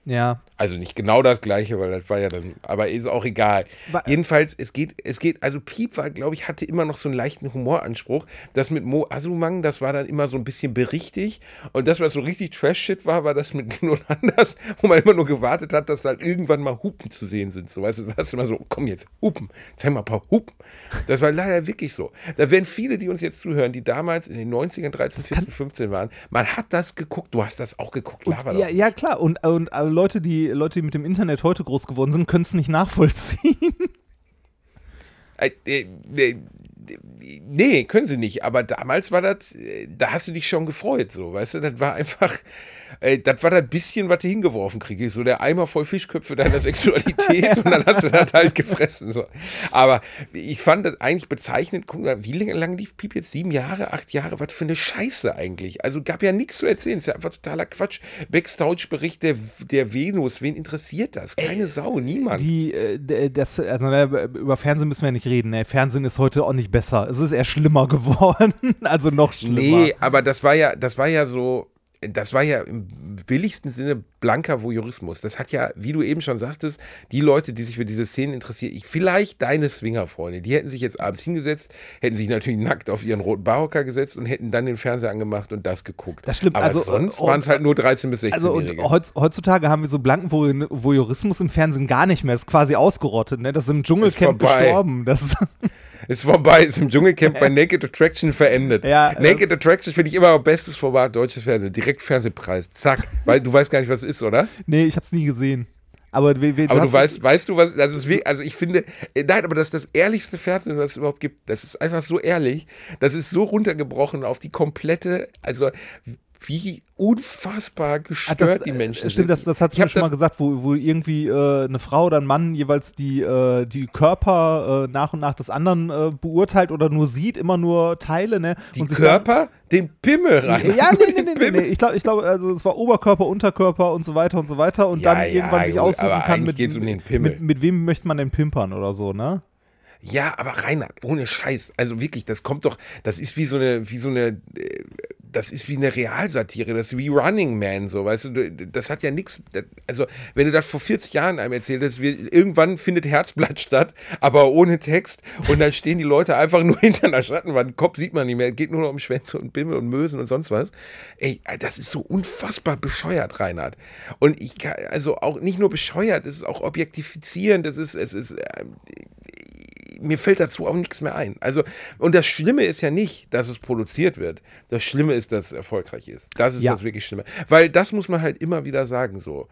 Ja. Also nicht genau das gleiche, weil das war ja dann, aber ist auch egal. Wa- Jedenfalls, es geht, es geht, also Piep war, glaube ich, hatte immer noch so einen leichten Humoranspruch. Das mit Mo Asumang, das war dann immer so ein bisschen berichtig. Und das, was so richtig Trash-Shit war, war das mit Nun anders, wo man immer nur gewartet hat, dass halt irgendwann mal Hupen zu sehen sind. So, weißt du, du hast immer so, komm jetzt, Hupen, zeig mal ein paar Hupen. Das war leider wirklich so. Da werden viele, die uns jetzt zuhören, die damals in den 90ern, 13, 14, 15 waren, man hat das geguckt, du hast das auch geguckt, laber doch Ja, ja, klar. Und, und äh, Leute, die, Leute, die mit dem Internet heute groß geworden sind, können es nicht nachvollziehen. Äh, äh, äh, Nee, können sie nicht. Aber damals war das, da hast du dich schon gefreut, so, weißt du? Das war einfach, äh, das war das bisschen, was du hingeworfen kriegst. So der Eimer voll Fischköpfe deiner Sexualität und dann hast du das halt gefressen. So. Aber ich fand das eigentlich bezeichnend. Guck mal, wie lange, lief Piep jetzt? Sieben Jahre, acht Jahre? Was für eine Scheiße eigentlich. Also gab ja nichts zu erzählen. Ist ja einfach totaler Quatsch. Backstage-Bericht der, der Venus. Wen interessiert das? Keine Sau, niemand. Die, äh, d- das, also, über Fernsehen müssen wir nicht reden. Ne? Fernsehen ist heute auch nicht besser. Es ist eher schlimmer geworden. also noch schlimmer. Nee, aber das war ja, das war ja so, das war ja im billigsten Sinne blanker Voyeurismus. Das hat ja, wie du eben schon sagtest, die Leute, die sich für diese Szenen interessieren, ich, vielleicht deine Swingerfreunde, die hätten sich jetzt abends hingesetzt, hätten sich natürlich nackt auf ihren roten Barocker gesetzt und hätten dann den Fernseher angemacht und das geguckt. Das stimmt, Aber also, sonst waren es halt nur 13- bis Also und 16-Jährige. heutz, heutzutage haben wir so blanken Voy- Voyeurismus im Fernsehen gar nicht mehr. Ist quasi ausgerottet. Ne? Das ist im Dschungelcamp gestorben. Das, ist vorbei, ist im Dschungelcamp bei Naked Attraction verendet. Ja, Naked Attraction finde ich immer noch bestes Format deutsches Fernsehen. Direkt Fernsehpreis. Zack. Weil du weißt gar nicht, was es ist, oder? nee, ich hab's nie gesehen. Aber, we, we, Aber du weißt, weißt du, was, das ist wirklich, also ich finde, äh, nein, aber das ist das ehrlichste Fernsehen, was es überhaupt gibt. Das ist einfach so ehrlich. Das ist so runtergebrochen auf die komplette, also wie unfassbar Ah, gestört das, die Menschen äh, Stimmt, das, sind. das hat Ich sie mir schon mal das- gesagt, wo, wo irgendwie äh, eine Frau oder ein Mann jeweils die, äh, die Körper äh, nach und nach des anderen äh, beurteilt oder nur sieht, immer nur Teile, ne? Die Körper, den Pimmel rein. ja, nee, nee, nee, nee, nee. Ich glaube, ich glaub, also es war Oberkörper, Unterkörper und so weiter und so weiter und Ja, dann ja, irgendwann sich gut, aussuchen kann, mit, um. Mit, mit wem möchte man denn pimpern oder so, ne? Ja, aber Reinhard, ohne Scheiß. Also wirklich, das kommt doch, das ist wie so eine, wie so eine, äh, das ist wie eine Realsatire, das ist wie Running Man, so, weißt du, das hat ja nichts, also wenn du das vor 40 Jahren einem erzählt hast, irgendwann findet Herzblatt statt, aber ohne Text und dann stehen die Leute einfach nur hinter einer Schattenwand, Kopf sieht man nicht mehr, geht nur noch um Schwänze und Bimmel und Mösen und sonst was. Ey, das ist so unfassbar bescheuert, Reinhard. Und ich kann, also auch nicht nur bescheuert, es ist auch objektifizierend, es ist, es ist, äh, mir fällt dazu auch nichts mehr ein. Also, und das Schlimme ist ja nicht, dass es produziert wird. Das Schlimme ist, dass es erfolgreich ist. Das ist Ja. das wirklich Schlimme. Weil das muss man halt immer wieder sagen, so.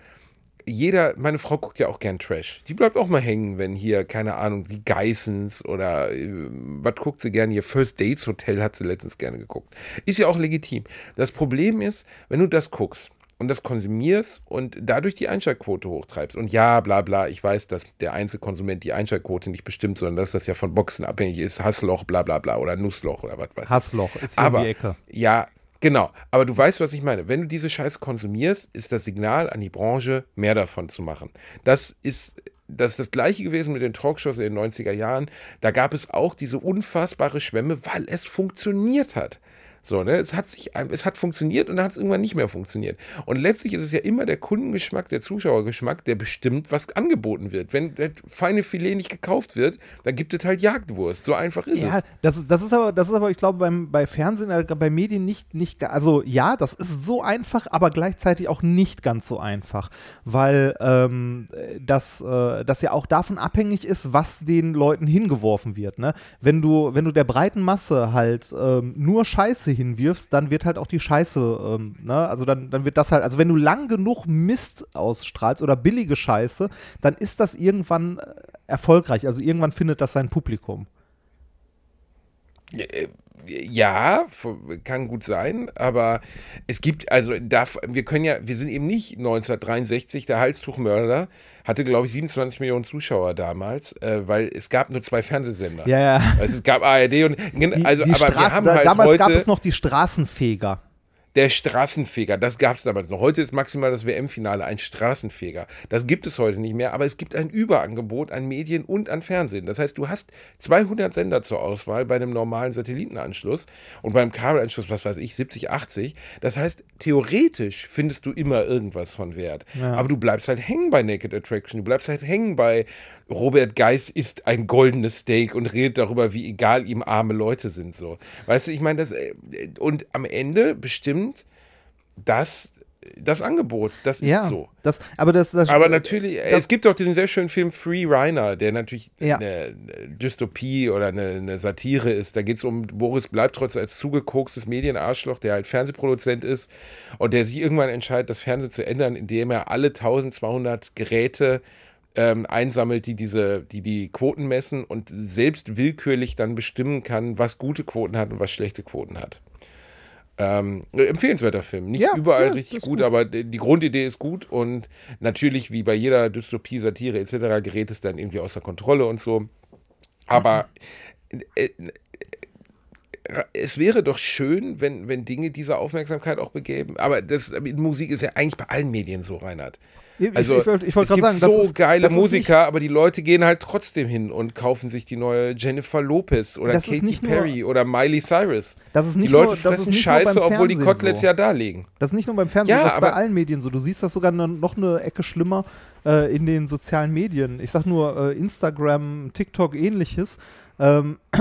Jeder, meine Frau guckt ja auch gern Trash. Die bleibt auch mal hängen, wenn hier, keine Ahnung, die Geissens oder äh, was guckt sie gerne hier? First Dates Hotel hat sie letztens gerne geguckt. Ist ja auch legitim. Das Problem ist, wenn du das guckst, und das konsumierst und dadurch die Einschaltquote hochtreibst. Und ja, bla bla, ich weiß, dass der Einzelkonsument die Einschaltquote nicht bestimmt, sondern dass das ja von Boxen abhängig ist, Hassloch, bla bla bla oder Nussloch oder was weiß ich. Hassloch ist hier Aber, die Ecke. ja, genau. Aber du weißt, was ich meine. Wenn du diese Scheiße konsumierst, ist das Signal an die Branche, mehr davon zu machen. Das ist das ist das gleiche gewesen mit den Talkshows in den 90er Jahren. Da gab es auch diese unfassbare Schwemme, weil es funktioniert hat. So, ne? Es hat sich, es hat funktioniert und dann hat es irgendwann nicht mehr funktioniert. Und letztlich ist es ja immer der Kundengeschmack, der Zuschauergeschmack, der bestimmt, was angeboten wird. Wenn das feine Filet nicht gekauft wird, dann gibt es halt Jagdwurst. So einfach ist Ja, es. das, ist- das ist aber, das ist aber, ich glaube, beim, bei Fernsehen, äh, bei Medien nicht, nicht, also ja, das ist so einfach, aber gleichzeitig auch nicht ganz so einfach, weil ähm, das, äh, das ja auch davon abhängig ist, was den Leuten hingeworfen wird. Ne? Wenn du, wenn du der breiten Masse halt ähm, nur Scheiße hinwirfst, dann wird halt auch die Scheiße, ähm, ne? also dann, dann wird das halt, also wenn du lang genug Mist ausstrahlst oder billige Scheiße, dann ist das irgendwann äh, erfolgreich, also irgendwann findet das sein Publikum. Ja, kann gut sein, aber es gibt, also darf, wir können ja, wir sind eben nicht 1963, der Halstuchmörder hatte, glaube ich, 27 Millionen Zuschauer damals, äh, weil es gab nur zwei Fernsehsender. Ja, ja. Also es gab ARD und Die, also, die aber wir Straßen, haben da, halt damals heute gab es noch die Straßenfeger. Der Straßenfeger, das gab es damals noch. Heute ist maximal das WM-Finale ein Straßenfeger. Das gibt es heute nicht mehr, aber es gibt ein Überangebot an Medien und an Fernsehen. Das heißt, du hast 200 Sender zur Auswahl bei einem normalen Satellitenanschluss und beim Kabelanschluss, was weiß ich, 70, 80. Das heißt, theoretisch findest du immer irgendwas von Wert. Aber du bleibst halt hängen bei Naked Attraction, du bleibst halt hängen bei Robert Geis isst ein goldenes Steak und redet darüber, wie egal ihm arme Leute sind. So. Weißt du, ich meine, das, äh, und am Ende bestimmt das das Angebot. Das ist Ja, so. das, aber das, das Aber natürlich, das, es gibt doch diesen sehr schönen Film Free Reiner, der natürlich Ja. eine, eine Dystopie oder eine, eine Satire ist. Da geht es um Boris Bleibtrotz als zugekokstes Medienarschloch, der halt Fernsehproduzent ist und der sich irgendwann entscheidet, das Fernsehen zu ändern, indem er alle 1200 Geräte ähm, einsammelt, die diese, die die Quoten messen und selbst willkürlich dann bestimmen kann, was gute Quoten hat und was schlechte Quoten hat. Ähm, empfehlenswerter Film. Nicht Ja, überall ja, richtig gut, gut. aber die Grundidee ist gut und natürlich, wie bei jeder Dystopie, Satire etc., gerät es dann irgendwie außer Kontrolle und so. Aber äh, äh, es wäre doch schön, wenn, wenn Dinge diese Aufmerksamkeit auch begeben. Aber das, Musik ist ja eigentlich bei allen Medien so, Reinhard. Ich- ich- Also, ich wollte- ich wollte es gerade gibt sagen, so das ist- geile das Musiker, aber die Leute gehen halt trotzdem hin und kaufen sich die neue Jennifer Lopez oder Katy nicht nur- Perry oder Miley Cyrus. Das ist nicht die Leute nur- fressen nicht Scheiße, obwohl die Koteletts so. ja da liegen. Das ist nicht nur beim Fernsehen, Ja, das ist bei allen Medien so. Du siehst das sogar noch- noch eine Ecke schlimmer äh, in den sozialen Medien. Ich sag nur äh, Instagram, TikTok, ähnliches. Ähm,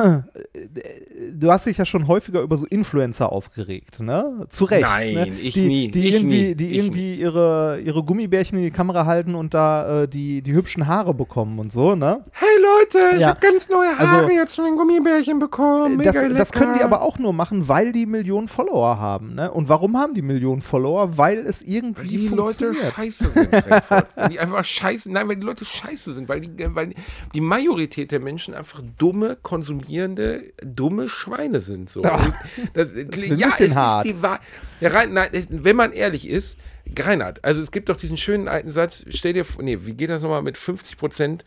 du hast dich ja schon häufiger über so Influencer aufgeregt, ne? Zu Recht. Nein, ne? ich die, nie, Die ich irgendwie, nie, die ich irgendwie ihre, ihre Gummibärchen in die Kamera halten und da äh, die, die hübschen Haare bekommen und so, ne? Hey Leute, ich Ja. habe ganz neue Haare Also- jetzt von den Gummibärchen bekommen. Mega Das, das können die aber auch nur machen, weil die Millionen Follower haben. Ne? Und warum haben die Millionen Follower? Weil es irgendwie Weil die Leute funktioniert. scheiße sind. Weil die einfach scheiße, nein, weil die Leute scheiße sind, weil die, weil die Majorität der Menschen einfach dumme, konsumierende, dumme Schweine sind. So. Ja. Und Das, ist ein ja, bisschen es hart. ist die Wahrheit. Ja, rein, nein, wenn man ehrlich ist, Reinhard, also es gibt doch diesen schönen alten Satz, stell dir vor, nee, wie geht das nochmal mit 50 Prozent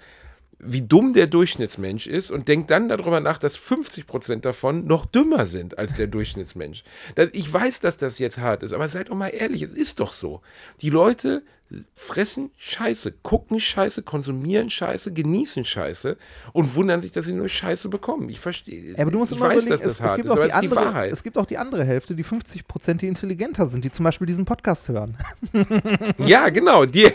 wie dumm der Durchschnittsmensch ist und denkt dann darüber nach, dass 50% davon noch dümmer sind als der Durchschnittsmensch. Das, ich weiß, dass das jetzt hart ist, aber seid doch mal ehrlich, es ist doch so. Die Leute fressen Scheiße, gucken Scheiße, konsumieren Scheiße, genießen Scheiße und wundern sich, dass sie nur Scheiße bekommen. Ich verstehe. Aber du musst ich immer weiß, überlegen, es, es, gibt ist, auch die die andere, Wahrheit. es gibt auch die andere Hälfte, die 50 Prozent, die intelligenter sind, die zum Beispiel diesen Podcast hören. Ja, genau. Die,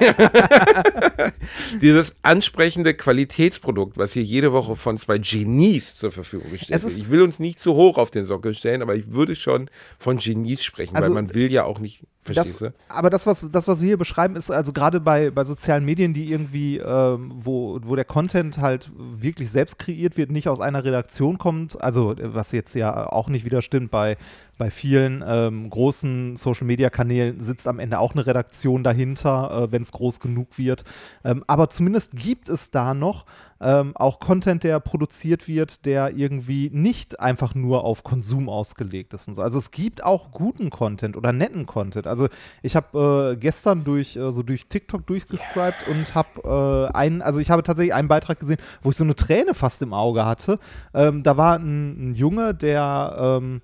dieses ansprechende Qualitätsprodukt, was hier jede Woche von zwei Genies zur Verfügung gestellt Es wird. Ich will uns nicht zu hoch auf den Sockel stellen, aber ich würde schon von Genies sprechen, Also, weil man will ja auch nicht, verstehst Das, du? aber das was, das, was wir hier beschreiben, ist also gerade bei, bei sozialen Medien, die irgendwie, ähm, wo, wo der Content halt wirklich selbst kreiert wird, nicht aus einer Redaktion kommt, also äh, was jetzt ja auch nicht wieder stimmt, bei, bei vielen ähm, großen Social-Media-Kanälen sitzt am Ende auch eine Redaktion dahinter, äh, wenn es groß genug wird. Ähm, aber zumindest gibt es da noch ähm, auch Content, der produziert wird, der irgendwie nicht einfach nur auf Konsum ausgelegt ist und so. Also es gibt auch guten Content oder netten Content. Also ich habe äh, gestern durch äh, so durch TikTok durchgescribt und habe äh, einen, also ich habe tatsächlich einen Beitrag gesehen, wo ich so eine Träne fast im Auge hatte. Ähm, da war ein, ein Junge, der ähm,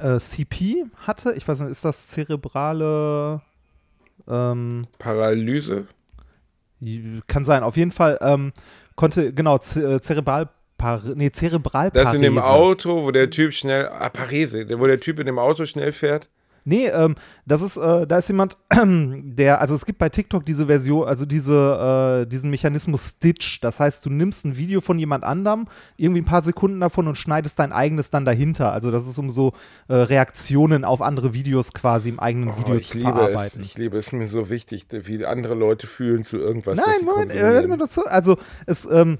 äh, CP hatte. Ich weiß nicht, ist das zerebrale ähm, Paralyse? kann sein. Auf jeden Fall ähm, konnte, genau, Z äh, Par nee, Zerebralparese. Das in dem Auto, wo der Typ schnell, ah, Parese, wo der Typ in dem Auto schnell fährt. Nee, ähm, das ist, äh, da ist jemand, der, also es gibt bei TikTok diese Version, also diese, äh, diesen Mechanismus Stitch. Das heißt, du nimmst ein Video von jemand anderem, irgendwie ein paar Sekunden davon und schneidest dein eigenes dann dahinter. Also das ist um so äh, Reaktionen auf andere Videos quasi im eigenen Oh, Video ich zu liebe verarbeiten. Es, ich liebe es mir so wichtig, wie andere Leute fühlen zu irgendwas. was Nein, Moment, konsumieren. hört mir das zu. Also es, ähm,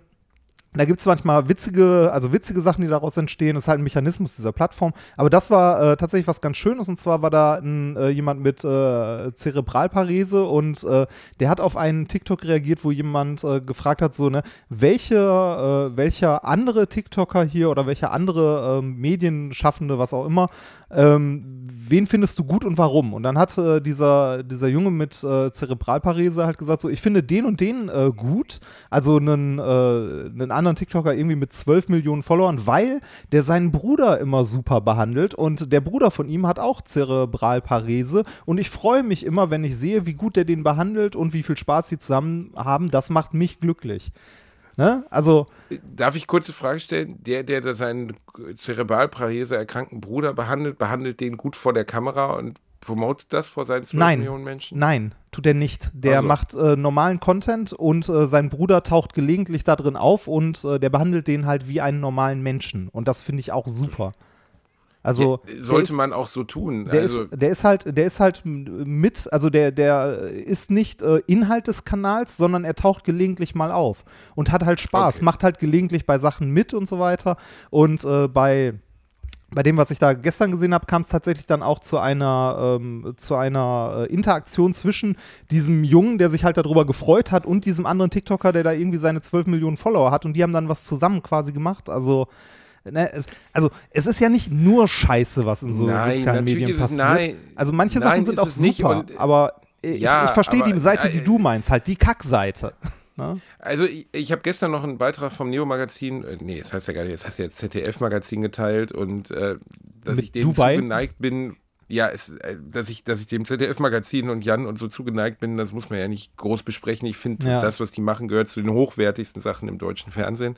da gibt es manchmal witzige, also witzige Sachen, die daraus entstehen. Das ist halt ein Mechanismus dieser Plattform. Aber das war äh, tatsächlich was ganz Schönes. Und zwar war da ein, äh, jemand mit äh, Zerebralparese und äh, der hat auf einen TikTok reagiert, wo jemand äh, gefragt hat, so, ne, welche, äh, welcher andere TikToker hier oder welcher andere ähm, Medienschaffende, was auch immer, ähm, wen findest du gut und warum? Und dann hat äh, dieser, dieser Junge mit äh, Zerebralparese halt gesagt, so, ich finde den und den äh, gut, also einen, äh, einen anderen TikToker irgendwie mit 12 Millionen Followern, weil der seinen Bruder immer super behandelt und der Bruder von ihm hat auch Zerebralparese und ich freue mich immer, wenn ich sehe, wie gut der den behandelt und wie viel Spaß sie zusammen haben, das macht mich glücklich. Ne? Also, Darf ich kurze Frage stellen? Der, der da seinen Zerebralparese erkrankten Bruder behandelt, behandelt den gut vor der Kamera und promotet das vor seinen 12 Nein. Millionen Menschen? Nein, tut er nicht. Der Also. macht äh, normalen Content und äh, sein Bruder taucht gelegentlich da drin auf und äh, der behandelt den halt wie einen normalen Menschen. Und das finde ich auch super. Also Ja, sollte ist, man auch so tun. der, also, ist, der ist halt, der ist halt mit, also der, der ist nicht äh, Inhalt des Kanals, sondern er taucht gelegentlich mal auf und hat halt Spaß, Okay. macht halt gelegentlich bei Sachen mit und so weiter. Und äh, bei bei dem, was ich da gestern gesehen habe, kam es tatsächlich dann auch zu einer, ähm, zu einer äh, Interaktion zwischen diesem Jungen, der sich halt darüber gefreut hat, und diesem anderen TikToker, der da irgendwie seine 12 Millionen Follower hat. Und die haben dann was zusammen quasi gemacht. Also, ne, es, also es ist ja nicht nur Scheiße, was in so Nein, sozialen Medien ist es- passiert. nein. also manche Nein, Sachen sind auch super, und- aber ich, Ja, ich verstehe die Seite, die du meinst, halt die Kackseite. Ne? Also ich, ich habe gestern noch einen Beitrag vom Neo-Magazin, äh, nee, das heißt ja gar nicht, das heißt ja jetzt ZDF-Magazin geteilt und äh, dass Mit ich dem Dubai? zugeneigt bin, ja, es, äh, dass ich, dass ich dem ZDF-Magazin und Jan und so zugeneigt bin, das muss man ja nicht groß besprechen. Ich finde, Ja. das, was die machen, gehört zu den hochwertigsten Sachen im deutschen Fernsehen.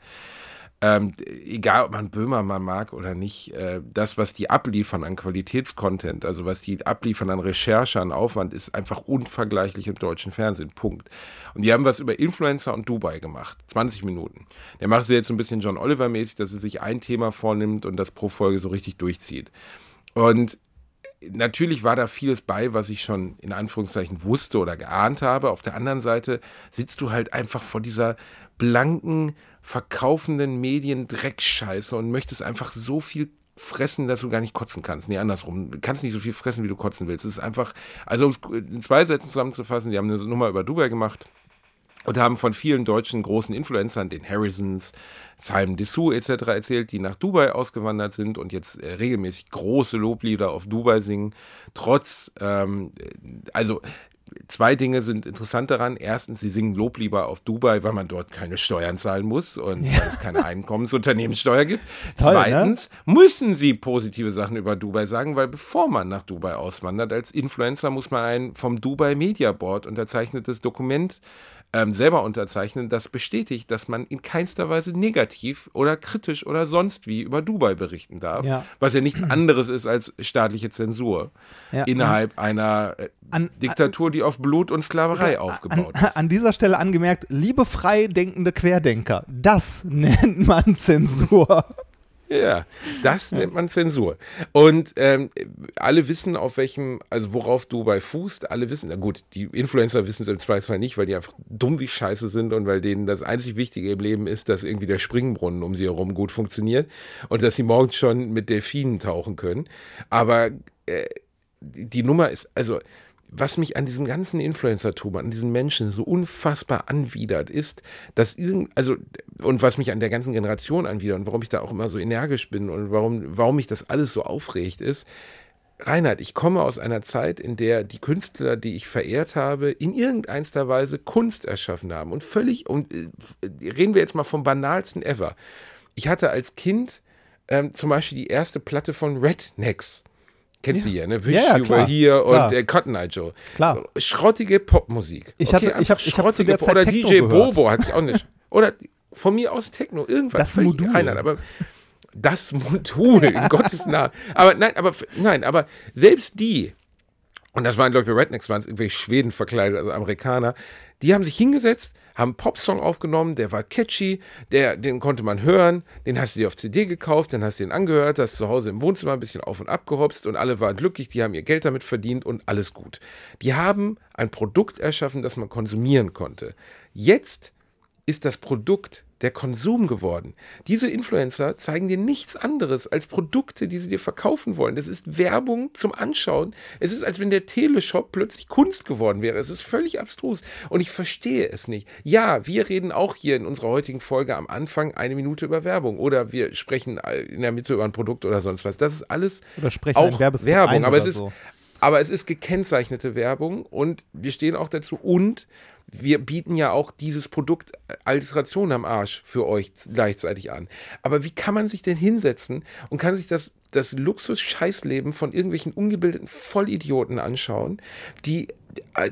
Ähm, egal, ob man Böhmermann mag oder nicht, äh, das, was die abliefern an Qualitätscontent, also was die abliefern an Recherche, an Aufwand, ist einfach unvergleichlich im deutschen Fernsehen. Punkt. Und die haben was über Influencer und Dubai gemacht. 20 Minuten. Der macht es jetzt so ein bisschen John Oliver-mäßig, dass er sich ein Thema vornimmt und das pro Folge so richtig durchzieht. Und natürlich war da vieles bei, was ich schon in Anführungszeichen wusste oder geahnt habe. Auf der anderen Seite sitzt du halt einfach vor dieser blanken, verkaufenden Medien-Dreckscheiße und möchtest einfach so viel fressen, dass du gar nicht kotzen kannst. Nee, andersrum. Du kannst nicht so viel fressen, wie du kotzen willst. Es ist einfach, also um es in zwei Sätzen zusammenzufassen, die haben eine Nummer über Dubai gemacht und haben von vielen deutschen großen Influencern, den Harrisons, Simon Dessous etc. erzählt, die nach Dubai ausgewandert sind und jetzt äh, regelmäßig große Loblieder auf Dubai singen. Trotz, ähm, also zwei Dinge sind interessant daran. Erstens, sie singen Loblieder auf Dubai, weil man dort keine Steuern zahlen muss und weil es keine Einkommensunternehmenssteuer gibt. toll, ne? Zweitens müssen sie positive Sachen über Dubai sagen, weil bevor man nach Dubai auswandert, als Influencer muss man ein vom Dubai Media Board unterzeichnetes Dokument ähm, selber unterzeichnen, das bestätigt, dass man in keinster Weise negativ oder kritisch oder sonst wie über Dubai berichten darf, Ja. was ja nichts anderes ist als staatliche Zensur Ja. innerhalb einer äh, An- Diktatur, die auf Blut und Sklaverei aufgebaut an, ist. an dieser Stelle angemerkt, liebe frei denkende Querdenker, das nennt man Zensur. Ja, das nennt man Zensur. Und ähm, alle wissen, auf welchem, also worauf Dubai fußt. Alle wissen, na gut, die Influencer wissen es im Zweifelsfall nicht, weil die einfach dumm wie Scheiße sind und weil denen das einzig Wichtige im Leben ist, dass irgendwie der Springbrunnen um sie herum gut funktioniert und dass sie morgens schon mit Delfinen tauchen können. Aber äh, die Nummer ist, also was mich an diesem ganzen Influencer-Tum, an diesen Menschen so unfassbar anwidert, ist, dass irgend, also, und was mich an der ganzen Generation anwidert und warum ich da auch immer so energisch bin und warum, warum mich das alles so aufregt, ist, Reinhard, ich komme aus einer Zeit, in der die Künstler, die ich verehrt habe, in irgendeiner Weise Kunst erschaffen haben. Und völlig, und äh, reden wir jetzt mal vom banalsten ever. Ich hatte als Kind ähm, zum Beispiel die erste Platte von Rednecks. Kennst du ja, ne? Wish Ja, You Were Here klar. und äh, Cotton Eye Joe. Klar. Schrottige Popmusik. Ich hatte- ich einfach hab- ich hab zu der Zeit Oder Techno DJ gehört. Bobo hatte ich auch nicht. Oder Von mir aus Techno, irgendwas. Das Modul. Reinhard, aber das Modul, in Gottes Namen. Aber nein, aber nein, aber selbst die, und das waren, glaube ich, Rednecks waren es irgendwelche Schweden verkleidet, also Amerikaner, die haben sich hingesetzt, haben einen Popsong aufgenommen, der war catchy, der, den konnte man hören, den hast du dir auf CD gekauft, dann hast du den angehört, hast zu Hause im Wohnzimmer ein bisschen auf und ab gehopst und alle waren glücklich, die haben ihr Geld damit verdient und alles gut. Die haben ein Produkt erschaffen, das man konsumieren konnte. Jetzt ist das Produkt der Konsum geworden. Diese Influencer zeigen dir nichts anderes als Produkte, die sie dir verkaufen wollen. Das ist Werbung zum Anschauen. Es ist, als wenn der Teleshop plötzlich Kunst geworden wäre. Es ist völlig abstrus und ich verstehe es nicht. Ja, wir reden auch hier in unserer heutigen Folge am Anfang eine Minute über Werbung oder wir sprechen in der Mitte über ein Produkt oder sonst was. Das ist alles Oder sprechen auch Werbung, aber es ist so. Aber es ist gekennzeichnete Werbung und wir stehen auch dazu und wir bieten ja auch dieses Produkt als Ration am Arsch für euch gleichzeitig an. Aber wie kann man sich denn hinsetzen und kann sich das, das Luxus-Scheißleben von irgendwelchen ungebildeten Vollidioten anschauen, die, äh,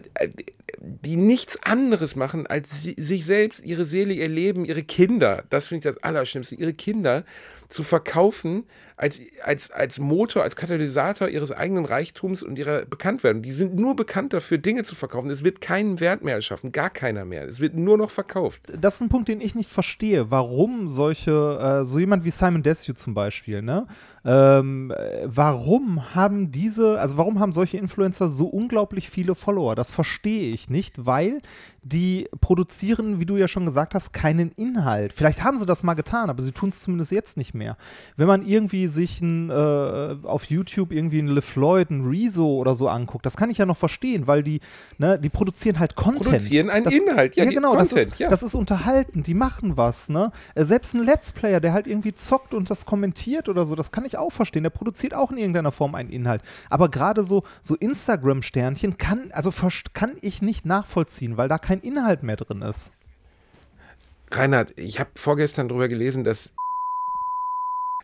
die nichts anderes machen, als sie, sich selbst, ihre Seele, ihr Leben, ihre Kinder, das finde ich das Allerschlimmste, ihre Kinder zu verkaufen als, als, als Motor, als Katalysator ihres eigenen Reichtums und ihrer Bekanntwerdung. Die sind nur bekannt dafür, Dinge zu verkaufen. Es wird keinen Wert mehr erschaffen, gar keiner mehr. Es wird nur noch verkauft. das ist ein Punkt, den ich nicht verstehe. Warum solche, äh, so jemand wie Simon Desue zum Beispiel, ne? Ähm, äh, warum haben diese, also warum haben solche Influencer so unglaublich viele Follower? Das verstehe ich nicht, weil die produzieren, wie du ja schon gesagt hast, keinen Inhalt. Vielleicht haben sie das mal getan, aber sie tun es zumindest jetzt nicht mehr. Wenn man irgendwie sich ein, äh, auf YouTube irgendwie einen LeFloid, einen Rezo oder so anguckt, das kann ich ja noch verstehen, weil die, ne, die produzieren halt Content. Produzieren einen das, Inhalt, ja, ja genau, das Content, ist, ja. das ist unterhalten, die machen was, ne? Äh, Selbst ein Let's Player, der halt irgendwie zockt und das kommentiert oder so, das kann ich auch verstehen. Der produziert auch in irgendeiner Form einen Inhalt. Aber gerade so, so Instagram-Sternchen kann, also kann ich nicht nachvollziehen, weil da kein Inhalt mehr drin ist. Reinhard, ich habe vorgestern darüber gelesen, dass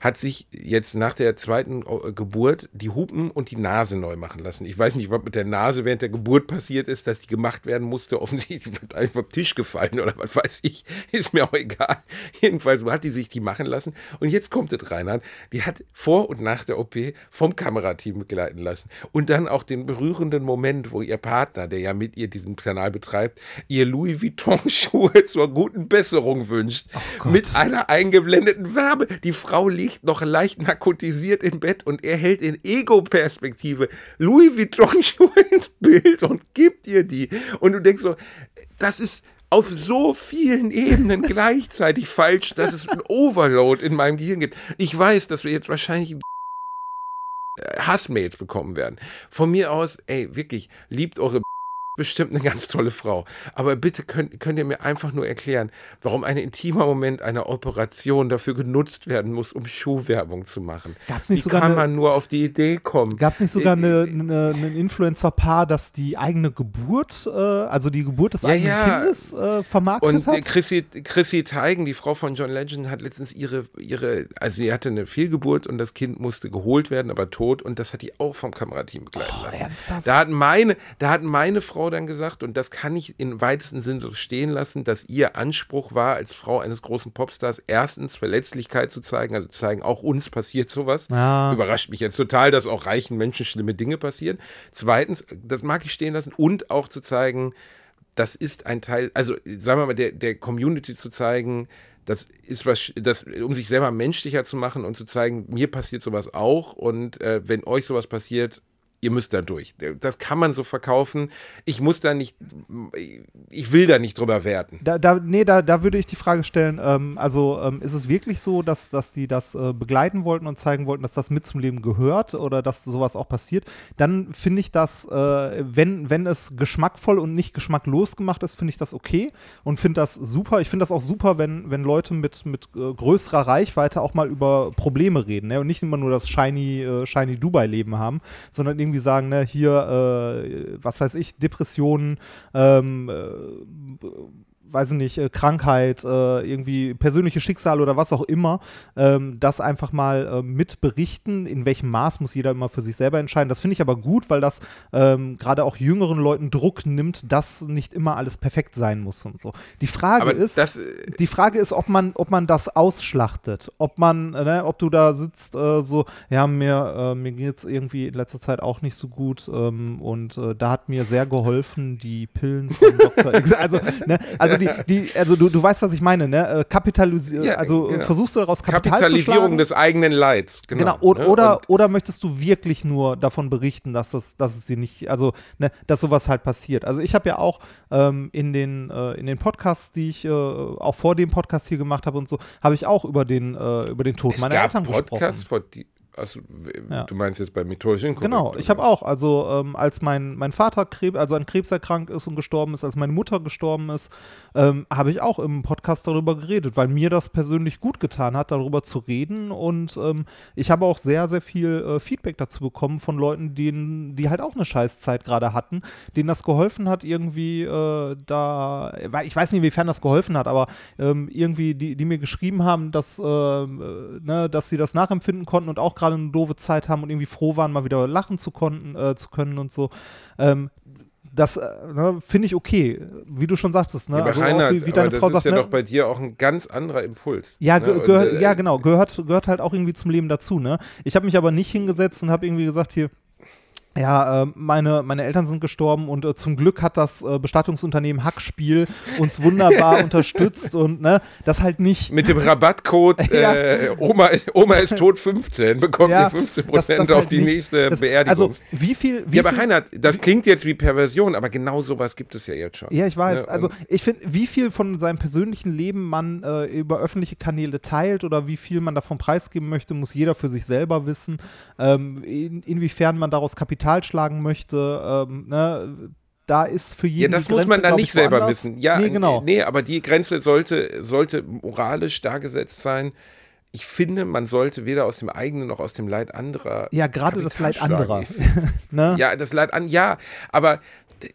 hat sich jetzt nach der zweiten äh, Geburt die Hupen und die Nase neu machen lassen. Ich weiß nicht, was mit der Nase während der Geburt passiert ist, dass die gemacht werden musste. Offensichtlich wird einfach vom Tisch gefallen oder was weiß ich. Ist mir auch egal. Jedenfalls hat die sich die machen lassen. Und jetzt kommt es, Reinhard. Die hat vor und nach der OP vom Kamerateam begleiten lassen. Und dann auch den berührenden Moment, wo ihr Partner, der ja mit ihr diesen Kanal betreibt, ihr Louis Vuitton-Schuhe zur guten Besserung wünscht. mit einer eingeblendeten Werbe. Die Frau liegt noch leicht narkotisiert im Bett und er hält in Ego-Perspektive Louis Vuitton-Schuhe ins Bild und gibt ihr die. Und du denkst so, das ist auf so vielen Ebenen gleichzeitig falsch, dass es ein Overload in meinem Gehirn gibt. Ich weiß, dass wir jetzt wahrscheinlich Hassmails bekommen werden. Von mir aus, ey, wirklich, liebt eure bestimmt eine ganz tolle Frau. Aber bitte könnt, könnt ihr mir einfach nur erklären, warum ein intimer Moment einer Operation dafür genutzt werden muss, um Schuhwerbung zu machen. Gab's nicht Wie sogar kann eine- man nur auf die Idee kommen? Gab es nicht sogar Äh, eine, eine, ein Influencer-Paar, das die eigene Geburt, äh, also die Geburt des Ja, eigenen ja. Kindes äh, vermarktet Und äh, hat? Chrissy, Chrissy Teigen, die Frau von John Legend, hat letztens ihre, ihre, also sie hatte eine Fehlgeburt und das Kind musste geholt werden, aber tot und das hat die auch vom Kamerateam begleiten lassen. Oh, ernsthaft? Da hat meine, da hat meine Frau dann gesagt, und das kann ich im weitesten Sinne so stehen lassen, dass ihr Anspruch war, als Frau eines großen Popstars erstens Verletzlichkeit zu zeigen, also zu zeigen, auch uns passiert sowas. Ja. Überrascht mich jetzt total, dass auch reichen Menschen schlimme Dinge passieren. Zweitens, das mag ich stehen lassen, und auch zu zeigen, das ist ein Teil, also sagen wir mal, der, der Community zu zeigen, das ist was, das, um sich selber menschlicher zu machen und zu zeigen, mir passiert sowas auch und äh, wenn euch sowas passiert, ihr müsst da durch. Das kann man so verkaufen. Ich muss da nicht, ich will da nicht drüber werten. Da, da, nee, da, da würde ich die Frage stellen, ähm, also ähm, ist es wirklich so, dass, dass die das äh, begleiten wollten und zeigen wollten, dass das mit zum Leben gehört oder dass sowas auch passiert? Dann finde ich das, äh, wenn, wenn es geschmackvoll und nicht geschmacklos gemacht ist, finde ich das okay und finde das super. Ich finde das auch super, wenn, wenn Leute mit, mit äh, größerer Reichweite auch mal über Probleme reden ne? und nicht immer nur das shiny, äh, shiny Dubai-Leben haben, sondern irgendwie sagen, ne, hier, äh, was weiß ich, Depressionen, ähm, äh, weiß ich nicht, äh, Krankheit, äh, irgendwie persönliche Schicksale oder was auch immer, ähm, das einfach mal äh, mit berichten. In welchem Maß muss jeder immer für sich selber entscheiden. Das finde ich aber gut, weil das ähm, gerade auch jüngeren Leuten Druck nimmt, dass nicht immer alles perfekt sein muss und so. Die Frage Aber ist, das, die Frage ist, ob man, ob man das ausschlachtet, ob man, ne, ob du da sitzt so, ja, mir, mir geht es irgendwie in letzter Zeit auch nicht so gut ähm, und da hat mir sehr geholfen die Pillen von Dr. X. Also, ne, also die, die, also du, du weißt, was ich meine, ne? Äh, Kapitalisi Ja, also genau. versuchst du daraus Kapital Kapitalisierung des eigenen Leids. Genau. Genau, ne? oder, Und oder möchtest du wirklich nur davon berichten, dass das, dass es dir nicht, also, ne, dass sowas halt passiert. Also ich habe ja auch ähm, in, den, äh, in den Podcasts, die ich äh, auch vor dem Podcast hier gemacht habe und so, habe ich auch über den, äh, über den Tod es meiner gab Eltern Podcasts gesprochen. vor die, also, Ja. du meinst jetzt bei methodisch inkorrekt. Genau, ich habe auch, also ähm, als mein, mein Vater Krebs, also an Krebs erkrankt ist und gestorben ist, als meine Mutter gestorben ist, ähm, habe ich auch im Podcast darüber geredet, weil mir das persönlich gut getan hat, darüber zu reden und ähm, ich habe auch sehr, sehr viel äh, Feedback dazu bekommen von Leuten, denen, die halt auch eine Scheißzeit gerade hatten, denen das geholfen hat, irgendwie äh, da, weil ich weiß nicht, inwiefern das geholfen hat, aber ähm, irgendwie, die, die mir geschrieben haben, dass, ähm, äh, ne, dass sie das nachempfinden konnten und auch gerade eine doofe Zeit haben und irgendwie froh waren, mal wieder lachen zu, konnten, äh, zu können und so. Ähm, das äh, ne, finde ich okay, wie du schon sagtest, ne? Ja, also Reinhard, wie, wie aber deine das Frau ist sagt, ja ne? doch bei dir auch ein ganz anderer Impuls. Ja, ne? gehört, äh, ja, genau, gehört, gehört halt auch irgendwie zum Leben dazu, ne? Ich habe mich aber nicht hingesetzt und habe irgendwie gesagt, hier, ja, äh, meine, meine Eltern sind gestorben und äh, zum Glück hat das äh, Bestattungsunternehmen Hackspiel uns wunderbar unterstützt und ne, das halt nicht. Mit dem Rabattcode Ja. äh, Oma, Oma ist tot 15 bekommt Ja, ihr 15 das- das Prozent auf halt die nicht. nächste Das, Beerdigung. Also, wie viel. Wie ja, aber viel, Reinhard, das klingt jetzt wie Perversion, aber genau sowas gibt es ja jetzt schon. Ja, ich weiß. Ne? Also ich finde, wie viel von seinem persönlichen Leben man äh, über öffentliche Kanäle teilt oder wie viel man davon preisgeben möchte, muss jeder für sich selber wissen. Ähm, in, inwiefern man daraus Kapital schlagen möchte. Ähm, ne? Da ist für jeden Ja, das die muss Grenze, man dann nicht ich, selber wissen. Ja, nee, genau. Nee, aber die Grenze sollte, sollte moralisch dargesetzt sein. Ich finde, man sollte weder aus dem eigenen noch aus dem Leid anderer. Ja, gerade das Leid Kapital anderer. schlagen. ne? Ja, das Leid an, ja, aber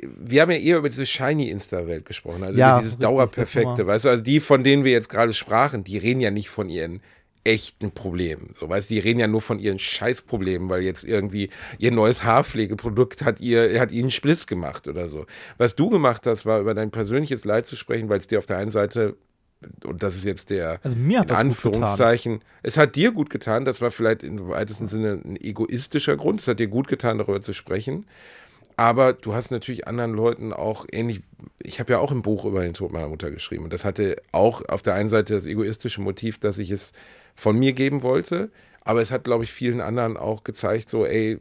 wir haben ja eher über diese shiny Insta-Welt gesprochen, also Ja, über dieses richtig, Dauerperfekte, weißt du, also die, von denen wir jetzt gerade sprachen, die reden ja nicht von ihren echten Problemen. So, weißt du, die reden ja nur von ihren Scheißproblemen, weil jetzt irgendwie ihr neues Haarpflegeprodukt hat ihr, hat ihnen Spliss gemacht oder so. Was du gemacht hast, war über dein persönliches Leid zu sprechen, weil es dir auf der einen Seite und das ist jetzt der Also mir hat in. Anführungszeichen. Es hat dir gut getan, das war vielleicht im weitesten Sinne ein egoistischer Grund. Es hat dir gut getan, darüber zu sprechen. Aber du hast natürlich anderen Leuten auch ähnlich. Ich habe ja auch ein Buch über den Tod meiner Mutter geschrieben. Und das hatte auch auf der einen Seite das egoistische Motiv, dass ich es von mir geben wollte. Aber es hat, glaube ich, vielen anderen auch gezeigt, so, ey,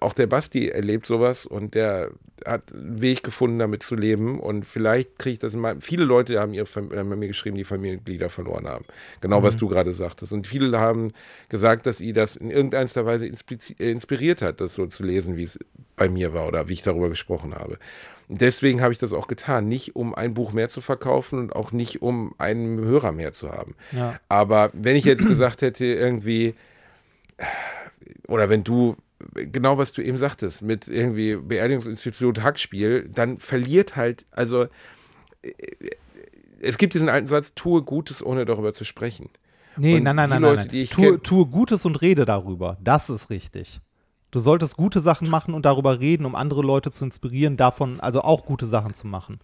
auch der Basti erlebt sowas und der hat einen Weg gefunden, damit zu leben. Und vielleicht kriege ich das in meinem. Viele Leute haben Fam- haben mir geschrieben, die Familienmitglieder verloren haben. Genau, was du gerade sagtest. Und viele haben gesagt, dass sie das in irgendeiner Weise äh, inspiriert hat, das so zu lesen, wie es bei mir war oder wie ich darüber gesprochen habe. Und deswegen habe ich das auch getan. Nicht um ein Buch mehr zu verkaufen und auch nicht um einen Hörer mehr zu haben. Ja. Aber wenn ich jetzt gesagt hätte, irgendwie, oder wenn du, genau was du eben sagtest, mit irgendwie Beerdigungsinstitut Hackspiel, dann verliert halt, also äh, es gibt diesen alten Satz, tue Gutes, ohne darüber zu sprechen. Nee, Und nein, nein, nein, Leute, nein. nein. ich Tue, tue Gutes und rede darüber. Das ist richtig. Du solltest gute Sachen machen und darüber reden, um andere Leute zu inspirieren, davon also auch gute Sachen zu machen.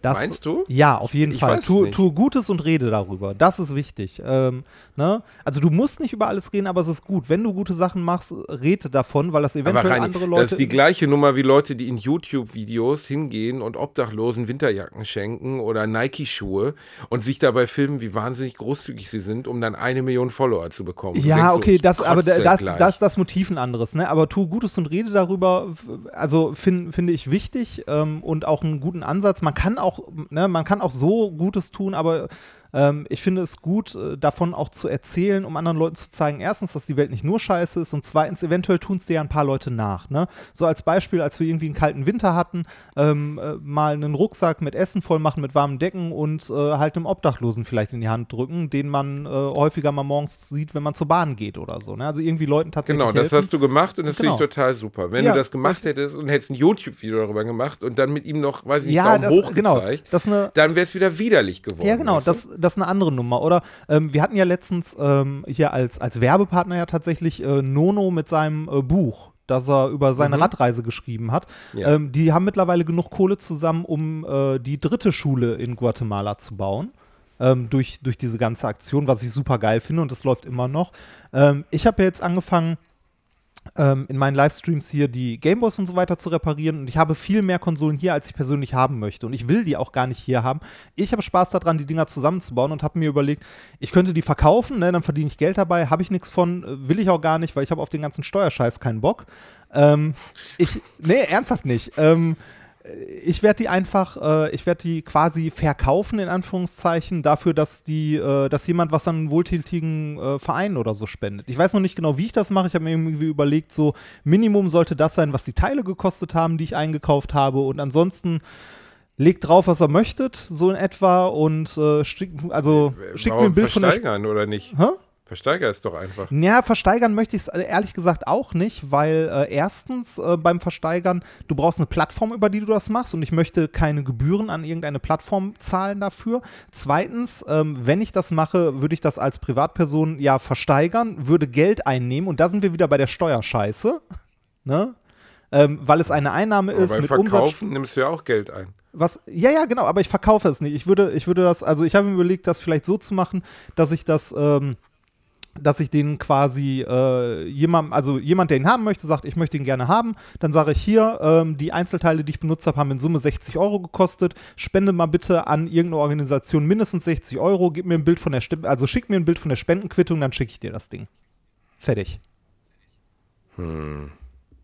Das, Meinst du? Ja, auf jeden Ich Fall. Tu, tue Gutes und rede darüber. Das ist wichtig. Ähm, ne? Also du musst nicht über alles reden, aber es ist gut. Wenn du gute Sachen machst, rede davon, weil das eventuell rein, andere Leute. das ist die gleiche Nummer wie Leute, die in YouTube-Videos hingehen und Obdachlosen Winterjacken schenken oder Nike-Schuhe und sich dabei filmen, wie wahnsinnig großzügig sie sind, um dann eine Million Follower zu bekommen. Ja, so, okay, ich das, aber das, das das Motiv ein anderes, ne? Aber tu Gutes und rede darüber, also fin- finde ich wichtig ähm, und auch einen guten Ansatz. Man kann auch, ne, man kann auch so Gutes tun, aber Ähm, ich finde es gut, äh, davon auch zu erzählen, um anderen Leuten zu zeigen, erstens, dass die Welt nicht nur scheiße ist und zweitens, eventuell tun es dir ja ein paar Leute nach. Ne? So als Beispiel, als wir irgendwie einen kalten Winter hatten, ähm, äh, mal einen Rucksack mit Essen voll machen, mit warmen Decken und äh, halt einem Obdachlosen vielleicht in die Hand drücken, den man äh, häufiger mal morgens sieht, wenn man zur Bahn geht oder so. Ne? Also irgendwie Leuten tatsächlich Genau, das helfen. hast du gemacht und das Genau. finde ich total super. Wenn Ja, du das gemacht hättest und hättest ein YouTube-Video darüber gemacht und dann mit ihm noch, weiß ich nicht, Ja, Daumen das- hoch genau, gezeigt, das eine- dann wäre es wieder widerlich geworden. Ja, genau, das, das ist eine andere Nummer. Oder ähm, wir hatten ja letztens ähm, hier als, als Werbepartner ja tatsächlich äh, Nono mit seinem äh, Buch, das er über seine Radreise geschrieben hat. Ja. Ähm, die haben mittlerweile genug Kohle zusammen, um äh, die dritte Schule in Guatemala zu bauen. Ähm, durch, durch diese ganze Aktion, was ich super geil finde und das läuft immer noch. Ähm, ich habe ja jetzt angefangen, ähm, in meinen Livestreams hier die Gameboys und so weiter zu reparieren und ich habe viel mehr Konsolen hier, als ich persönlich haben möchte und ich will die auch gar nicht hier haben. Ich habe Spaß daran, die Dinger zusammenzubauen und habe mir überlegt, ich könnte die verkaufen, ne, dann verdiene ich Geld dabei, habe ich nichts von, äh, will ich auch gar nicht, weil ich habe auf den ganzen Steuerscheiß keinen Bock. Ähm, ich, nee, ernsthaft nicht. Ähm, ich werde die einfach, äh, ich werde die quasi verkaufen, in Anführungszeichen, dafür, dass die, äh, dass jemand was an einen wohltätigen äh, Verein oder so spendet. Ich weiß noch nicht genau, wie ich das mache. Ich habe mir irgendwie überlegt, so Minimum sollte das sein, was die Teile gekostet haben, die ich eingekauft habe. Und ansonsten legt drauf, was ihr möchtet, so in etwa. Und äh, schick, also schickt mir ein Bild von der. Sp- Versteigern oder nicht? Hä? Versteiger es doch einfach. Ja, versteigern möchte ich es ehrlich gesagt auch nicht, weil äh, erstens äh, beim Versteigern, du brauchst eine Plattform, über die du das machst und ich möchte keine Gebühren an irgendeine Plattform zahlen dafür. Zweitens, ähm, wenn ich das mache, würde ich das als Privatperson ja versteigern, würde Geld einnehmen und da sind wir wieder bei der Steuerscheiße, ne? Ähm, weil es eine Einnahme Aber ist beim mit Umsatz. Verkaufen nimmst du ja auch Geld ein. Was, ja, ja, genau, aber ich verkaufe es nicht. Ich würde, ich würde das, also ich habe mir überlegt, das vielleicht so zu machen, dass ich das, ähm, dass ich den quasi äh, jemand, also jemand, der ihn haben möchte, sagt, ich möchte ihn gerne haben, dann sage ich hier, ähm, die Einzelteile, die ich benutzt habe, haben in Summe 60 Euro gekostet. Spende mal bitte an irgendeine Organisation mindestens 60 Euro, gib mir ein Bild von der Stim also schick mir ein Bild von der Spendenquittung, dann schicke ich dir das Ding. Fertig.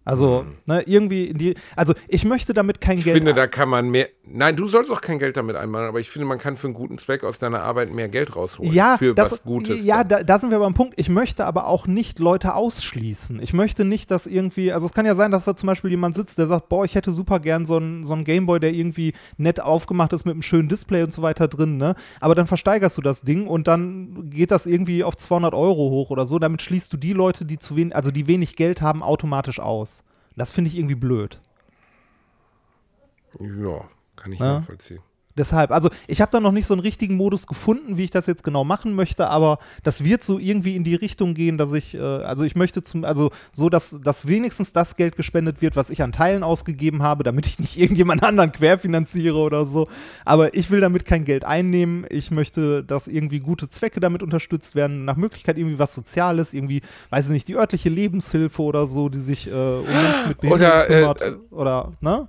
Also, ne, irgendwie die, also ich möchte damit kein Ich Geld finde, da kann man mehr. Nein, du sollst auch kein Geld damit einmachen, aber ich finde, man kann für einen guten Zweck aus deiner Arbeit mehr Geld rausholen. Ja, für das, was Gutes. Ja, da, da sind wir beim Punkt. Ich möchte aber auch nicht Leute ausschließen. Ich möchte nicht, dass irgendwie, also es kann ja sein, dass da zum Beispiel jemand sitzt, der sagt, boah, ich hätte super gern so einen so einen Gameboy, der irgendwie nett aufgemacht ist mit einem schönen Display und so weiter drin, ne? Aber dann versteigerst du das Ding und dann geht das irgendwie auf 200 Euro hoch oder so. Damit schließt du die Leute, die zu wenig, also die wenig Geld haben, automatisch aus. Das finde ich irgendwie blöd. ja, kann ich Ja. nachvollziehen. Deshalb, also ich habe da noch nicht so einen richtigen Modus gefunden, wie ich das jetzt genau machen möchte, aber das wird so irgendwie in die Richtung gehen, dass ich, äh, also ich möchte zum, also so, dass, dass wenigstens das Geld gespendet wird, was ich an Teilen ausgegeben habe, damit ich nicht irgendjemand anderen querfinanziere oder so. Aber ich will damit kein Geld einnehmen. Ich möchte, dass irgendwie gute Zwecke damit unterstützt werden, nach Möglichkeit irgendwie was Soziales, irgendwie, weiß ich nicht, die örtliche Lebenshilfe oder so, die sich äh, um Menschen mit Behinderung Oder, äh, kümmert. äh, oder, ne?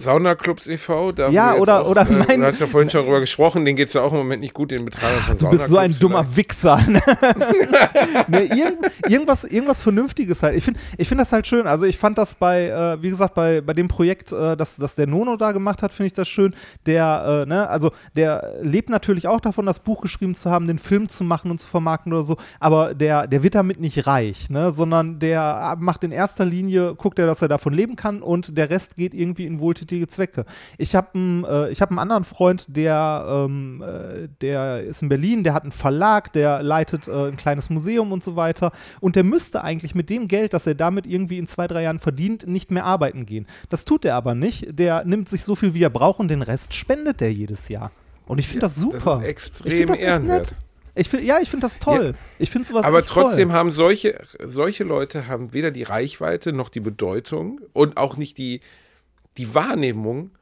Saunaclubs e.V., Ja, oder- auch, oder äh, mein- Du hast ja vorhin schon darüber gesprochen, denen geht es ja auch im Moment nicht gut, den Betreibern von Du bist so ein dummer vielleicht. Wichser. nee, irgend, irgendwas, irgendwas Vernünftiges halt. Ich finde ich find das halt schön. Also ich fand das bei, äh, wie gesagt, bei, bei dem Projekt, äh, das, das der Nono da gemacht hat, finde ich das schön. Der, äh, ne, also der lebt natürlich auch davon, das Buch geschrieben zu haben, den Film zu machen und zu vermarkten oder so, aber der, der wird damit nicht reich, ne, sondern der macht in erster Linie, guckt er, dass er davon leben kann und der Rest geht irgendwie in wohltätige Zwecke. Ich habe einen, äh, ich hab einen anderen Freund, der, ähm, äh, der ist in Berlin, der hat einen Verlag, der leitet äh, ein kleines Museum und so weiter. Und der müsste eigentlich mit dem Geld, das er damit irgendwie in zwei, drei Jahren verdient, nicht mehr arbeiten gehen. Das tut er aber nicht. Der nimmt sich so viel, wie er braucht und den Rest spendet er jedes Jahr. Und ich finde das super. ist extrem ich finde das ehrenwert. Ich find, ja, ich finde das toll. Ich finde sowas Aber trotzdem toll. haben solche, solche Leute haben weder die Reichweite noch die Bedeutung und auch nicht die, die Wahrnehmung,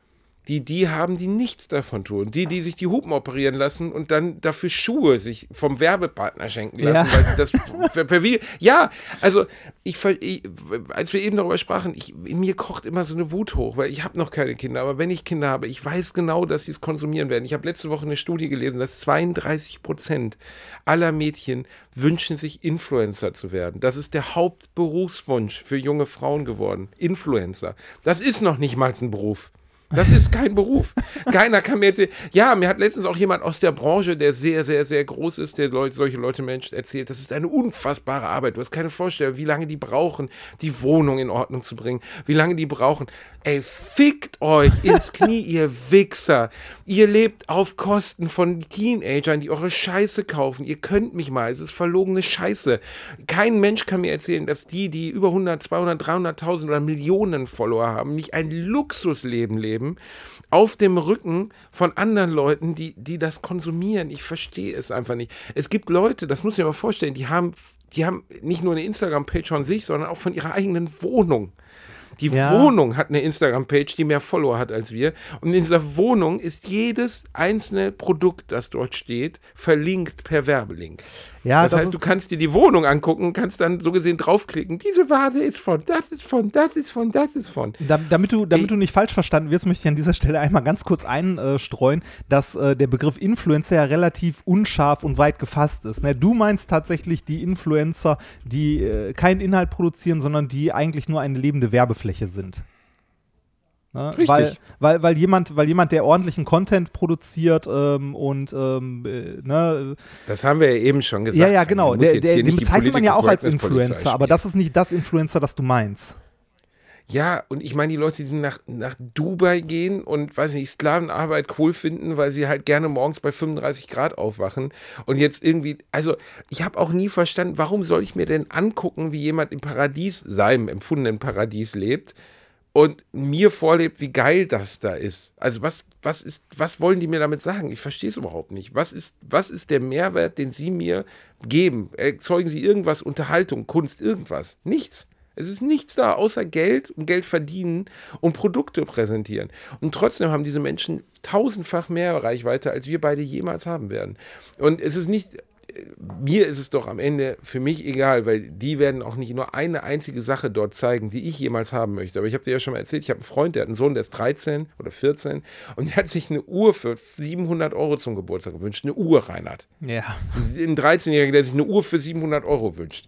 die die haben, die nichts davon tun. Die, die sich die Hupen operieren lassen und dann dafür Schuhe sich vom Werbepartner schenken lassen. Ja. Weil sie das per, per Video, ja, also ich, ich, als wir eben darüber sprachen, ich, in mir kocht immer so eine Wut hoch, weil ich habe noch keine Kinder, aber wenn ich Kinder habe, ich weiß genau, dass sie es konsumieren werden. Ich habe letzte Woche eine Studie gelesen, dass 32 Prozent aller Mädchen wünschen sich Influencer zu werden. Das ist der Hauptberufswunsch für junge Frauen geworden. Influencer. Das ist noch nicht mal ein Beruf. Das ist kein Beruf. Keiner kann mir erzählen. Ja, mir hat letztens auch jemand aus der Branche, der sehr, sehr, sehr groß ist, der Leute, solche Leute Menschen erzählt, das ist eine unfassbare Arbeit. Du hast keine Vorstellung, wie lange die brauchen, die Wohnung in Ordnung zu bringen, wie lange die brauchen. Ey, fickt euch ins Knie, ihr Wichser. Ihr lebt auf Kosten von Teenagern, die eure Scheiße kaufen. Ihr könnt mich mal. Es ist verlogene Scheiße. Kein Mensch kann mir erzählen, dass die, die über 100, 200, 300.000 oder Millionen Follower haben, nicht ein Luxusleben leben auf dem Rücken von anderen Leuten, die, die das konsumieren. Ich verstehe es einfach nicht. Es gibt Leute, das muss ich mir mal vorstellen, die haben, die haben nicht nur eine Instagram-Page von sich, sondern auch von ihrer eigenen Wohnung. Die Ja. Wohnung hat eine Instagram-Page, die mehr Follower hat als wir. Und in dieser Wohnung ist jedes einzelne Produkt, das dort steht, verlinkt per Werbelink. Ja, das, das heißt, du kannst dir die Wohnung angucken, kannst dann so gesehen draufklicken. Diese Ware ist von, das ist von, das ist von, das ist von. Da, damit du, damit Ey. du nicht falsch verstanden wirst, möchte ich an dieser Stelle einmal ganz kurz einstreuen, dass äh, der Begriff Influencer ja relativ unscharf und weit gefasst ist. Ne? Du meinst tatsächlich die Influencer, die äh, keinen Inhalt produzieren, sondern die eigentlich nur eine lebende Werbefläche sind. Ne? Richtig. Weil, weil, weil, jemand, weil jemand, der ordentlichen Content produziert ähm, und ähm, äh, ne, Das haben wir ja eben schon gesagt. ja, ja, genau. Der, der, den bezeichnet man ja auch als Influencer, aber das ist nicht das Influencer, das du meinst. Ja, und ich meine, die Leute, die nach, nach Dubai gehen und, weiß nicht, Sklavenarbeit cool finden, weil sie halt gerne morgens bei 35 Grad aufwachen und jetzt irgendwie, also ich habe auch nie verstanden, warum soll ich mir denn angucken, wie jemand im Paradies, seinem empfundenen Paradies lebt und mir vorlebt, wie geil das da ist. Also was, was ist, was wollen die mir damit sagen? Ich verstehe es überhaupt nicht. Was ist, was ist der Mehrwert, den sie mir geben? Erzeugen sie irgendwas, Unterhaltung, Kunst, irgendwas? Nichts. Es ist nichts da, außer Geld und Geld verdienen und Produkte präsentieren. Und trotzdem haben diese Menschen tausendfach mehr Reichweite, als wir beide jemals haben werden. Und es ist nicht, mir ist es doch am Ende für mich egal, weil die werden auch nicht nur eine einzige Sache dort zeigen, die ich jemals haben möchte. Aber ich habe dir ja schon mal erzählt, ich habe einen Freund, der hat einen Sohn, der ist 13 oder 14 und der hat sich eine Uhr für 700 Euro zum Geburtstag gewünscht. Eine Uhr, Reinhard. Ja. Ein 13-Jähriger, der sich eine Uhr für 700 Euro wünscht.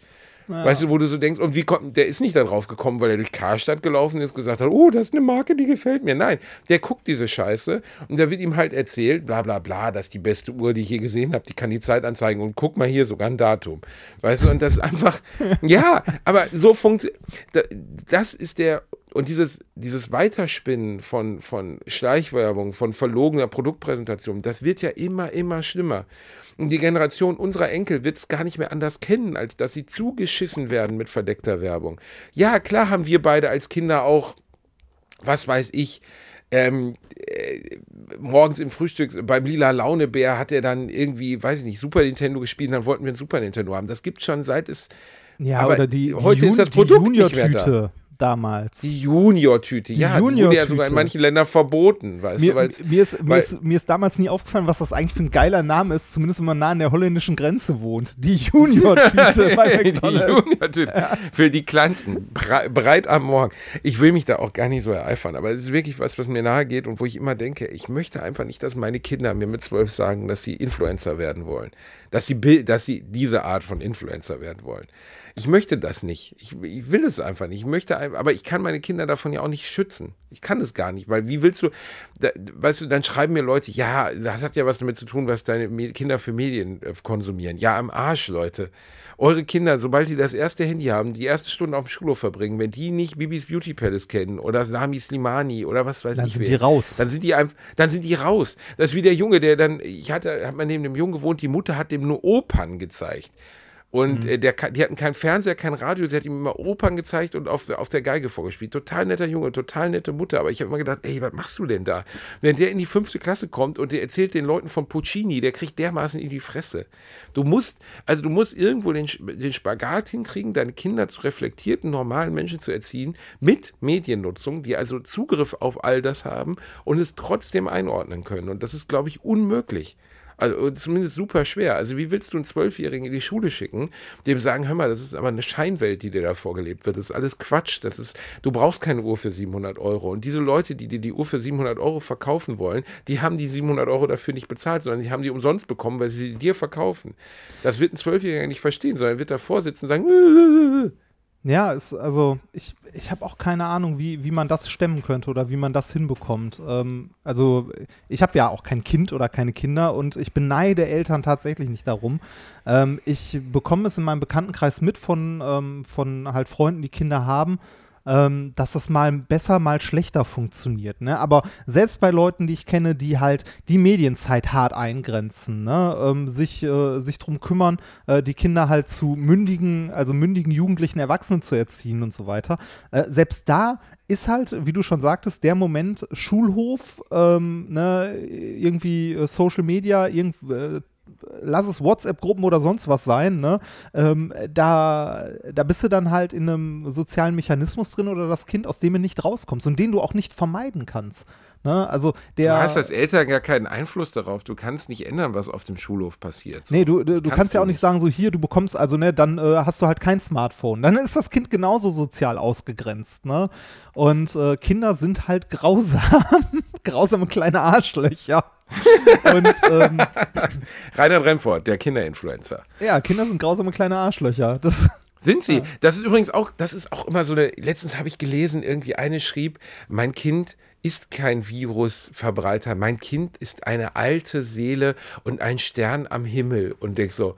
Weißt du, wo du so denkst, und wie kommt, der ist nicht da drauf gekommen, weil er durch Karstadt gelaufen ist, gesagt hat, oh, das ist eine Marke, die gefällt mir. Nein, der guckt diese Scheiße und da wird ihm halt erzählt, bla bla bla, das ist die beste Uhr, die ich je gesehen habe, die kann die Zeit anzeigen und guck mal hier sogar ein Datum. Weißt du, und das ist einfach, ja, aber so funktioniert, das ist der, und dieses, dieses Weiterspinnen von, von Schleichwerbung, von verlogener Produktpräsentation, das wird ja immer, immer schlimmer. Und die Generation unserer Enkel wird es gar nicht mehr anders kennen, als dass sie zugeschissen werden mit verdeckter Werbung. Ja, klar haben wir beide als Kinder auch, was weiß ich, ähm, äh, morgens im Frühstück beim Lila Launebär hat er dann irgendwie, weiß ich nicht, Super Nintendo gespielt, und dann wollten wir ein Super Nintendo haben. Das gibt schon seit es Ja, Aber oder die, die, heute ist Jun- das die Produkt nicht mehr da. Damals. die Junior-Tüte. Die Ja, die wurde ja Junior-Tüte. sogar in manchen Ländern verboten, weißt Mir, du, weil's- mir, ist, mir, weil- ist, mir ist damals nie aufgefallen, was das eigentlich für ein geiler Name ist, zumindest wenn man nah an der holländischen Grenze wohnt. Die Junior-Tüte bei die McDonalds. Junior-Tüte. Für die Kleinsten. Bre breit am Morgen. Ich will mich da auch gar nicht so ereifern, aber es ist wirklich was, was mir nahe geht und wo ich immer denke, ich möchte einfach nicht, dass meine Kinder mir mit zwölf sagen, dass sie Influencer werden wollen. Dass sie, dass sie diese Art von Influencer werden wollen. Ich möchte das nicht. Ich, ich will es einfach nicht. Ich möchte, aber ich kann meine Kinder davon ja auch nicht schützen. Ich kann es gar nicht, weil wie willst du, da, weißt du, dann schreiben mir Leute, ja, das hat ja was damit zu tun, was deine Kinder für Medien äh, konsumieren. Ja, am Arsch, Leute. Eure Kinder, sobald die das erste Handy haben, die erste Stunde auf dem Schulhof verbringen, wenn die nicht Bibis Beauty Palace kennen oder Sami Slimani oder was weiß Dann ich sind wer, die raus. Dann sind die einfach, dann sind die raus. Das ist wie der Junge, der dann, ich hatte, hat man neben dem Jungen gewohnt, die Mutter hat dem nur Opern gezeigt. Und äh, der, die hatten keinen Fernseher, kein Radio, sie hat ihm immer Opern gezeigt und auf, der- auf der Geige vorgespielt. Total netter Junge, total nette Mutter. Aber ich habe immer gedacht, ey, was machst du denn da? Wenn der in die fünfte Klasse kommt und der erzählt den Leuten von Puccini, der kriegt dermaßen in die Fresse. Du musst, also du musst irgendwo den, den Spagat hinkriegen, deine Kinder zu reflektierten, normalen Menschen zu erziehen, mit Mediennutzung, die also Zugriff auf all das haben und es trotzdem einordnen können. Und das ist, glaube ich, unmöglich. Also zumindest super schwer. Also wie willst du einen Zwölfjährigen in die Schule schicken, dem sagen, hör mal, das ist aber eine Scheinwelt, die dir da vorgelebt wird. Das ist alles Quatsch. Das ist, du brauchst keine Uhr für 700 Euro. Und diese Leute, die dir die Uhr für 700 Euro verkaufen wollen, die haben die 700 Euro dafür nicht bezahlt, sondern die haben die umsonst bekommen, weil sie sie dir verkaufen. Das wird ein Zwölfjähriger nicht verstehen, sondern er wird davor sitzen und sagen, Ja, ist, also ich, ich habe auch keine Ahnung, wie, wie man das stemmen könnte oder wie man das hinbekommt. Ähm, also ich habe ja auch kein Kind oder keine Kinder und ich beneide Eltern tatsächlich nicht darum. Ähm, ich bekomme es in meinem Bekanntenkreis mit von, ähm, von halt Freunden, die Kinder haben ähm, dass das mal besser, mal schlechter funktioniert. Ne? Aber selbst bei Leuten, die ich kenne, die halt die Medienzeit hart eingrenzen, ne? ähm, sich, äh, sich drum kümmern, äh, die Kinder halt zu mündigen, also mündigen jugendlichen Erwachsenen zu erziehen und so weiter. Äh, selbst da ist halt, wie du schon sagtest, der Moment Schulhof, ähm, ne, irgendwie äh, Social Media, irgend, äh, lass es WhatsApp-Gruppen oder sonst was sein, ne? Ähm, da, da bist du dann halt in einem sozialen Mechanismus drin oder das Kind, aus dem du nicht rauskommst und den du auch nicht vermeiden kannst. Ne? Also der, du hast als Eltern gar keinen Einfluss darauf. Du kannst nicht ändern, was auf dem Schulhof passiert. So. Nee, du, du, du kannst, ja auch nicht sagen, so hier, du bekommst, also ne, dann äh, hast du halt kein Smartphone. Dann ist das Kind genauso sozial ausgegrenzt. Ne? Und äh, Kinder sind halt grausam. grausame kleine Arschlöcher. Und, ähm, Reinhard Remford, der Kinderinfluencer. Ja, Kinder sind grausame kleine Arschlöcher. Das sind sie? Ja. Das ist übrigens auch, das ist auch immer so eine, letztens habe ich gelesen, irgendwie eine schrieb, mein Kind ist kein Virusverbreiter, mein Kind ist eine alte Seele und ein Stern am Himmel. Und denk so,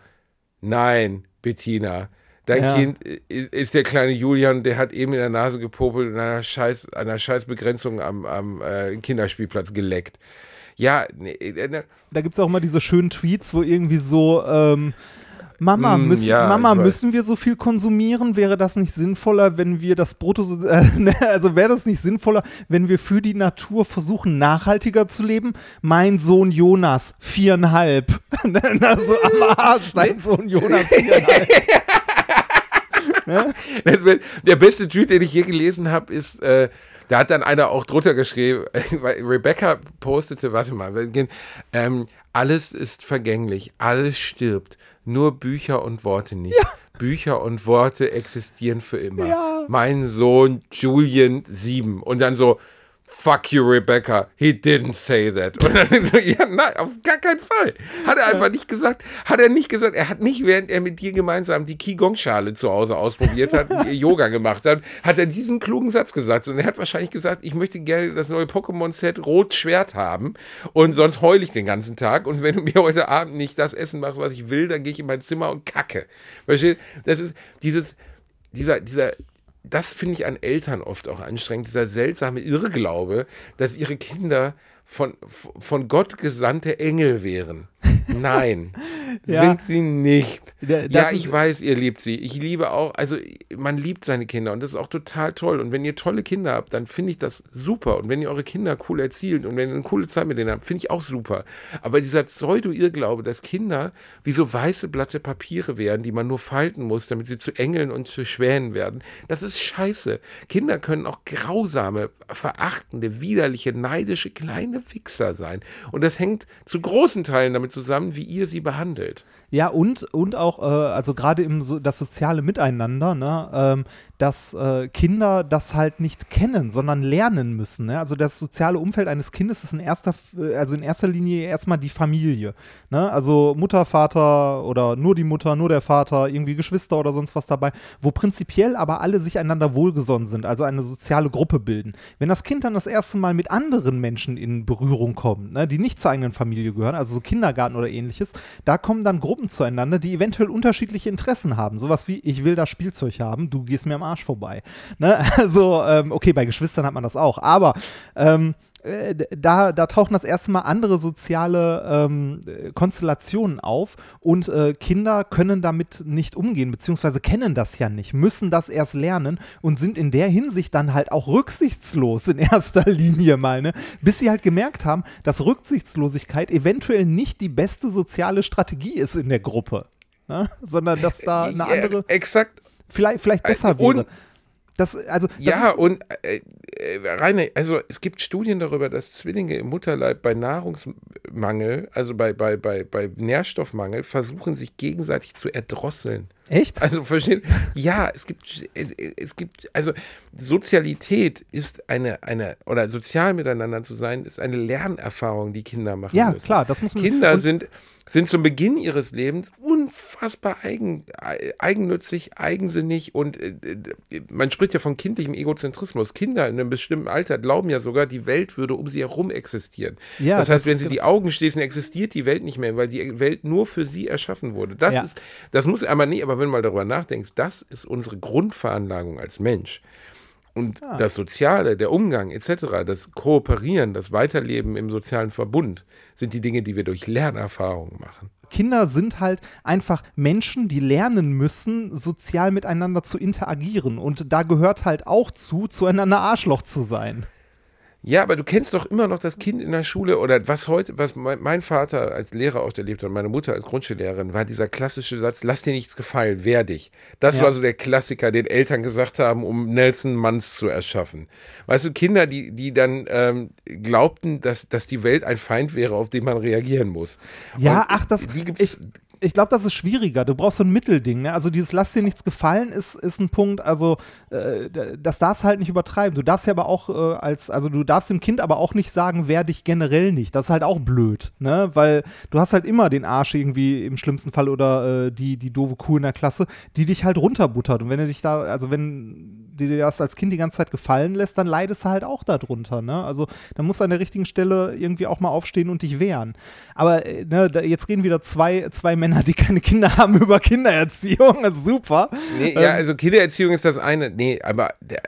nein, Bettina, Dein ja. Kind ist der kleine Julian, der hat eben in der Nase gepopelt und einer Scheiß, einer Scheißbegrenzung am, am äh, Kinderspielplatz geleckt. Ja, ne, ne. Da gibt es auch mal diese schönen Tweets, wo irgendwie so, ähm, Mama, mm, müssen, ja, Mama müssen wir so viel konsumieren? Wäre das nicht sinnvoller, wenn wir das Brutto, äh, ne, also wäre das nicht sinnvoller, wenn wir für die Natur versuchen, nachhaltiger zu leben? Mein Sohn Jonas, viereinhalb. also am Arsch, dein Sohn Jonas, viereinhalb. Der beste Tweet, den ich je gelesen habe, ist, äh, da hat dann einer auch drunter geschrieben, Rebecca postete, warte mal, ähm, alles ist vergänglich, alles stirbt, nur Bücher und Worte nicht. Ja. Bücher und Worte existieren für immer. Ja. Mein Sohn Julian 7 und dann so, fuck you, Rebecca, he didn't say that. Und dann so, ja, nein, auf gar keinen Fall. Hat er einfach nicht gesagt, hat er nicht gesagt, er hat nicht, während er mit dir gemeinsam die Qigong-Schale zu Hause ausprobiert hat, Yoga gemacht hat, hat er diesen klugen Satz gesagt. Und er hat wahrscheinlich gesagt, ich möchte gerne das neue Pokémon-Set Rot-Schwert haben und sonst heule ich den ganzen Tag. Und wenn du mir heute Abend nicht das Essen machst, was ich will, dann gehe ich in mein Zimmer und kacke. Verstehst Das ist dieses, dieser, dieser das finde ich an Eltern oft auch anstrengend, dieser seltsame Irrglaube, dass ihre Kinder von, von Gott gesandte Engel wären. Nein, ja. sind sie nicht. Das ja, ich weiß, ihr liebt sie. Ich liebe auch, also man liebt seine Kinder und das ist auch total toll. Und wenn ihr tolle Kinder habt, dann finde ich das super. Und wenn ihr eure Kinder cool erzielt und wenn ihr eine coole Zeit mit denen habt, finde ich auch super. Aber dieser Pseudo-Irrglaube, dass Kinder wie so weiße Blatte Papiere wären, die man nur falten muss, damit sie zu Engeln und zu Schwänen werden, das ist scheiße. Kinder können auch grausame, verachtende, widerliche, neidische kleine Wichser sein. Und das hängt zu großen Teilen damit zusammen, wie ihr sie behandelt. Ja, und, und auch, äh, also gerade im so, das soziale Miteinander, ne, ähm, dass äh, Kinder das halt nicht kennen, sondern lernen müssen. Ne? Also das soziale Umfeld eines Kindes ist in erster, äh, also in erster Linie erstmal die Familie. Ne? Also Mutter, Vater oder nur die Mutter, nur der Vater, irgendwie Geschwister oder sonst was dabei, wo prinzipiell aber alle sich einander wohlgesonnen sind, also eine soziale Gruppe bilden. Wenn das Kind dann das erste Mal mit anderen Menschen in Berührung kommt, ne, die nicht zur eigenen Familie gehören, also so Kindergarten oder ähnliches, da kommen dann Gruppen Gruppen zueinander, die eventuell unterschiedliche Interessen haben. Sowas wie, ich will das Spielzeug haben, du gehst mir am Arsch vorbei. Ne? Also, ähm, okay, bei Geschwistern hat man das auch, aber ähm, äh, da, da tauchen das erste Mal andere soziale ähm, Konstellationen auf und äh, Kinder können damit nicht umgehen, beziehungsweise kennen das ja nicht, müssen das erst lernen und sind in der Hinsicht dann halt auch rücksichtslos in erster Linie mal, ne? bis sie halt gemerkt haben, dass Rücksichtslosigkeit eventuell nicht die beste soziale Strategie ist in der Gruppe, ne? sondern dass da eine andere. Ja, exakt. Vielleicht, vielleicht besser wäre. Das, also, das ja, und äh, äh, Reine, also es gibt Studien darüber, dass Zwillinge im Mutterleib bei Nahrungsmangel, also bei, bei, bei, bei Nährstoffmangel, versuchen sich gegenseitig zu erdrosseln. Echt? Also verstehen? Ja, es gibt, es, es gibt, also Sozialität ist eine, eine, oder sozial miteinander zu sein, ist eine Lernerfahrung, die Kinder machen Ja, müssen. klar, das muss man- Kinder sind, sind zum Beginn ihres Lebens unfassbar eigen, eigennützig, eigensinnig und äh, man spricht ja von kindlichem Egozentrismus. Kinder in einem bestimmten Alter glauben ja sogar, die Welt würde um sie herum existieren. Ja, das heißt, das- wenn sie die Augen schließen, existiert die Welt nicht mehr, weil die Welt nur für sie erschaffen wurde. Das Ja. ist, das muss aber nie, aber wenn du mal darüber nachdenkst, das ist unsere Grundveranlagung als Mensch. Und das Soziale, der Umgang etc., das Kooperieren, das Weiterleben im sozialen Verbund sind die Dinge, die wir durch Lernerfahrungen machen. Kinder sind halt einfach Menschen, die lernen müssen, sozial miteinander zu interagieren. Und da gehört halt auch zu, zueinander Arschloch zu sein. Ja, aber du kennst doch immer noch das Kind in der Schule oder was heute, was mein, Vater als Lehrer auch erlebt hat, und meine Mutter als Grundschullehrerin, war dieser klassische Satz, lass dir nichts gefallen, wehr dich. Das Ja. war so der Klassiker, den Eltern gesagt haben, um Nelson Manns zu erschaffen. Weißt du, Kinder, die, die dann ähm, glaubten, dass, dass die Welt ein Feind wäre, auf den man reagieren muss. Ja, Und ach, das. die gibt's, Ich, ich glaube, das ist schwieriger. Du brauchst so ein Mittelding. Ne? Also dieses Lass dir nichts gefallen ist, ist ein Punkt. Also äh, das darfst halt nicht übertreiben. Du darfst ja aber auch äh, als, also du darfst dem Kind aber auch nicht sagen, wer dich generell nicht. Das ist halt auch blöd, ne? Weil du hast halt immer den Arsch irgendwie im schlimmsten Fall oder äh, die, die doofe Kuh in der Klasse, die dich halt runterbuttert. Und wenn du dich da, also wenn die dir das als Kind die ganze Zeit gefallen lässt, dann leidest du halt auch darunter. Ne? Also da musst du an der richtigen Stelle irgendwie auch mal aufstehen und dich wehren. Aber äh, ne, da, jetzt reden wieder zwei, zwei Männer, die keine Kinder haben, über Kindererziehung. Das ist super. Nee, ja, also Kindererziehung ist das eine. Nee, aber der,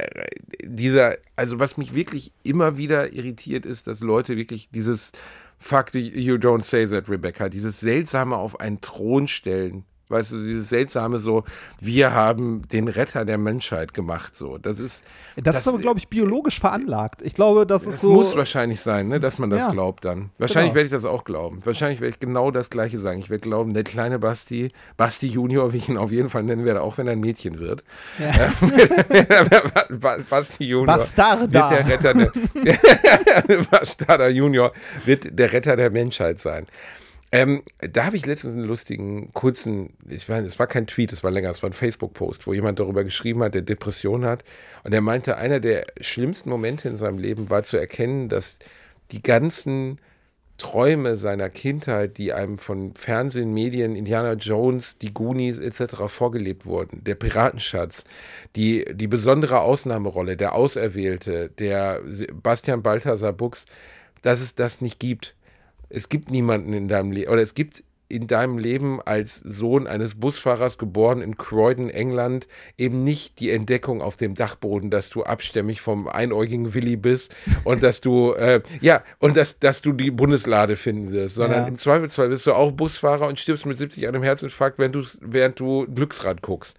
dieser, also was mich wirklich immer wieder irritiert ist, dass Leute wirklich dieses Fuck, you don't say that, Rebecca, dieses seltsame auf einen Thron stellen. Weißt du, dieses seltsame so, wir haben den Retter der Menschheit gemacht, so. Das ist. Das, ist aber, glaube ich, biologisch veranlagt. Ich glaube, das ist Es so. muss wahrscheinlich sein, ne, dass man das Ja. glaubt dann. Wahrscheinlich Genau. werde ich das auch glauben. Wahrscheinlich werde ich genau das Gleiche sagen. Ich werde glauben, der kleine Basti, Basti Junior, wie ich ihn auf jeden Fall nennen werde, auch wenn er ein Mädchen wird. Ba- Basti Junior Bastarda. wird der Retter der Bastarda Junior wird der Retter der Menschheit sein. Ähm, da habe ich letztens einen lustigen, kurzen, ich weiß, es war kein Tweet, es war länger, es war ein Facebook-Post, wo jemand darüber geschrieben hat, der Depression hat. Und er meinte, einer der schlimmsten Momente in seinem Leben war zu erkennen, dass die ganzen Träume seiner Kindheit, die einem von Fernsehen, Medien, Indiana Jones, die Goonies etc. vorgelebt wurden, der Piratenschatz, die, die besondere Ausnahmerolle, der Auserwählte, der Bastian Balthasar Buchs, dass es das nicht gibt. Es gibt niemanden in deinem Leben, oder es gibt in deinem Leben als Sohn eines Busfahrers geboren in Croydon, England, eben nicht die Entdeckung auf dem Dachboden, dass du abstämmig vom einäugigen Willi bist und dass du, äh, ja, und dass, dass du die Bundeslade finden wirst, sondern Ja. im Zweifelsfall bist du auch Busfahrer und stirbst mit 70 an einem Herzinfarkt, während du, während du Glücksrad guckst.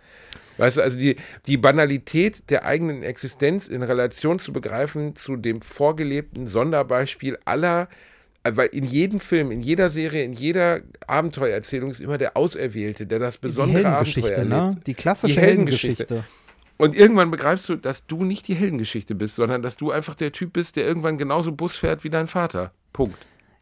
Weißt du, also die, die Banalität der eigenen Existenz in Relation zu begreifen zu dem vorgelebten Sonderbeispiel aller, weil in jedem Film, in jeder Serie, in jeder Abenteuererzählung ist immer der Auserwählte, der das die besondere Abenteuer Heldengeschichte, ne? erlebt. Die klassische Die Heldengeschichte. Heldengeschichte. Und irgendwann begreifst du, dass du nicht die Heldengeschichte bist, sondern dass du einfach der Typ bist, der irgendwann genauso Bus fährt wie dein Vater. Punkt.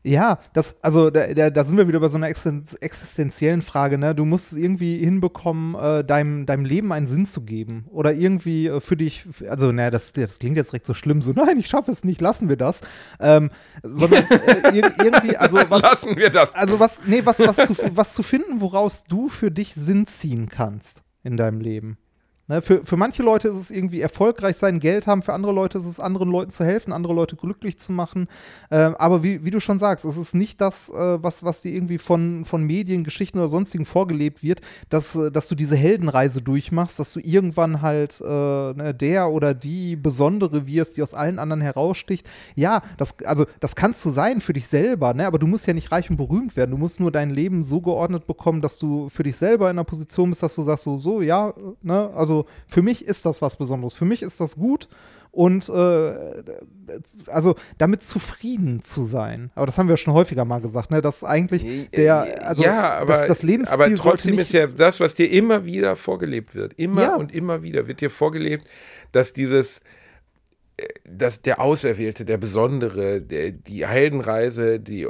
Ja, das, also da, da, da sind wir wieder bei so einer existen- existenziellen Frage, ne? Du musst es irgendwie hinbekommen, äh, deinem, deinem Leben einen Sinn zu geben. Oder irgendwie äh, für dich, also, naja, das, das klingt jetzt direkt so schlimm, so, nein, ich schaffe es nicht, lassen wir das. Ähm, sondern äh, ir irgendwie, also was. Lassen wir das. Also was, nee, was, was, zu, was zu finden, woraus du für dich Sinn ziehen kannst in deinem Leben. Ne, für, für manche Leute ist es irgendwie erfolgreich sein, Geld haben, für andere Leute ist es anderen Leuten zu helfen, andere Leute glücklich zu machen. Ähm, aber wie, wie du schon sagst, es ist nicht das, äh, was, was dir irgendwie von, von Medien, Geschichten oder sonstigen vorgelebt wird, dass, äh, dass du diese Heldenreise durchmachst, dass du irgendwann halt äh, ne, der oder die Besondere wirst, die aus allen anderen heraussticht. Ja, das, also, das kannst du sein für dich selber, ne? aber du musst ja nicht reich und berühmt werden. Du musst nur dein Leben so geordnet bekommen, dass du für dich selber in einer Position bist, dass du sagst, so, so, ja, ne? also für mich ist das was Besonderes. Für mich ist das gut und äh, also damit zufrieden zu sein. Aber das haben wir schon häufiger mal gesagt, ne? dass eigentlich der, also ja, aber, das, das Lebensziel aber trotzdem ist ja das, was dir immer wieder vorgelebt wird. Immer Ja. und immer wieder wird dir vorgelebt, dass dieses das, der Auserwählte, der Besondere, der, die Heldenreise, die,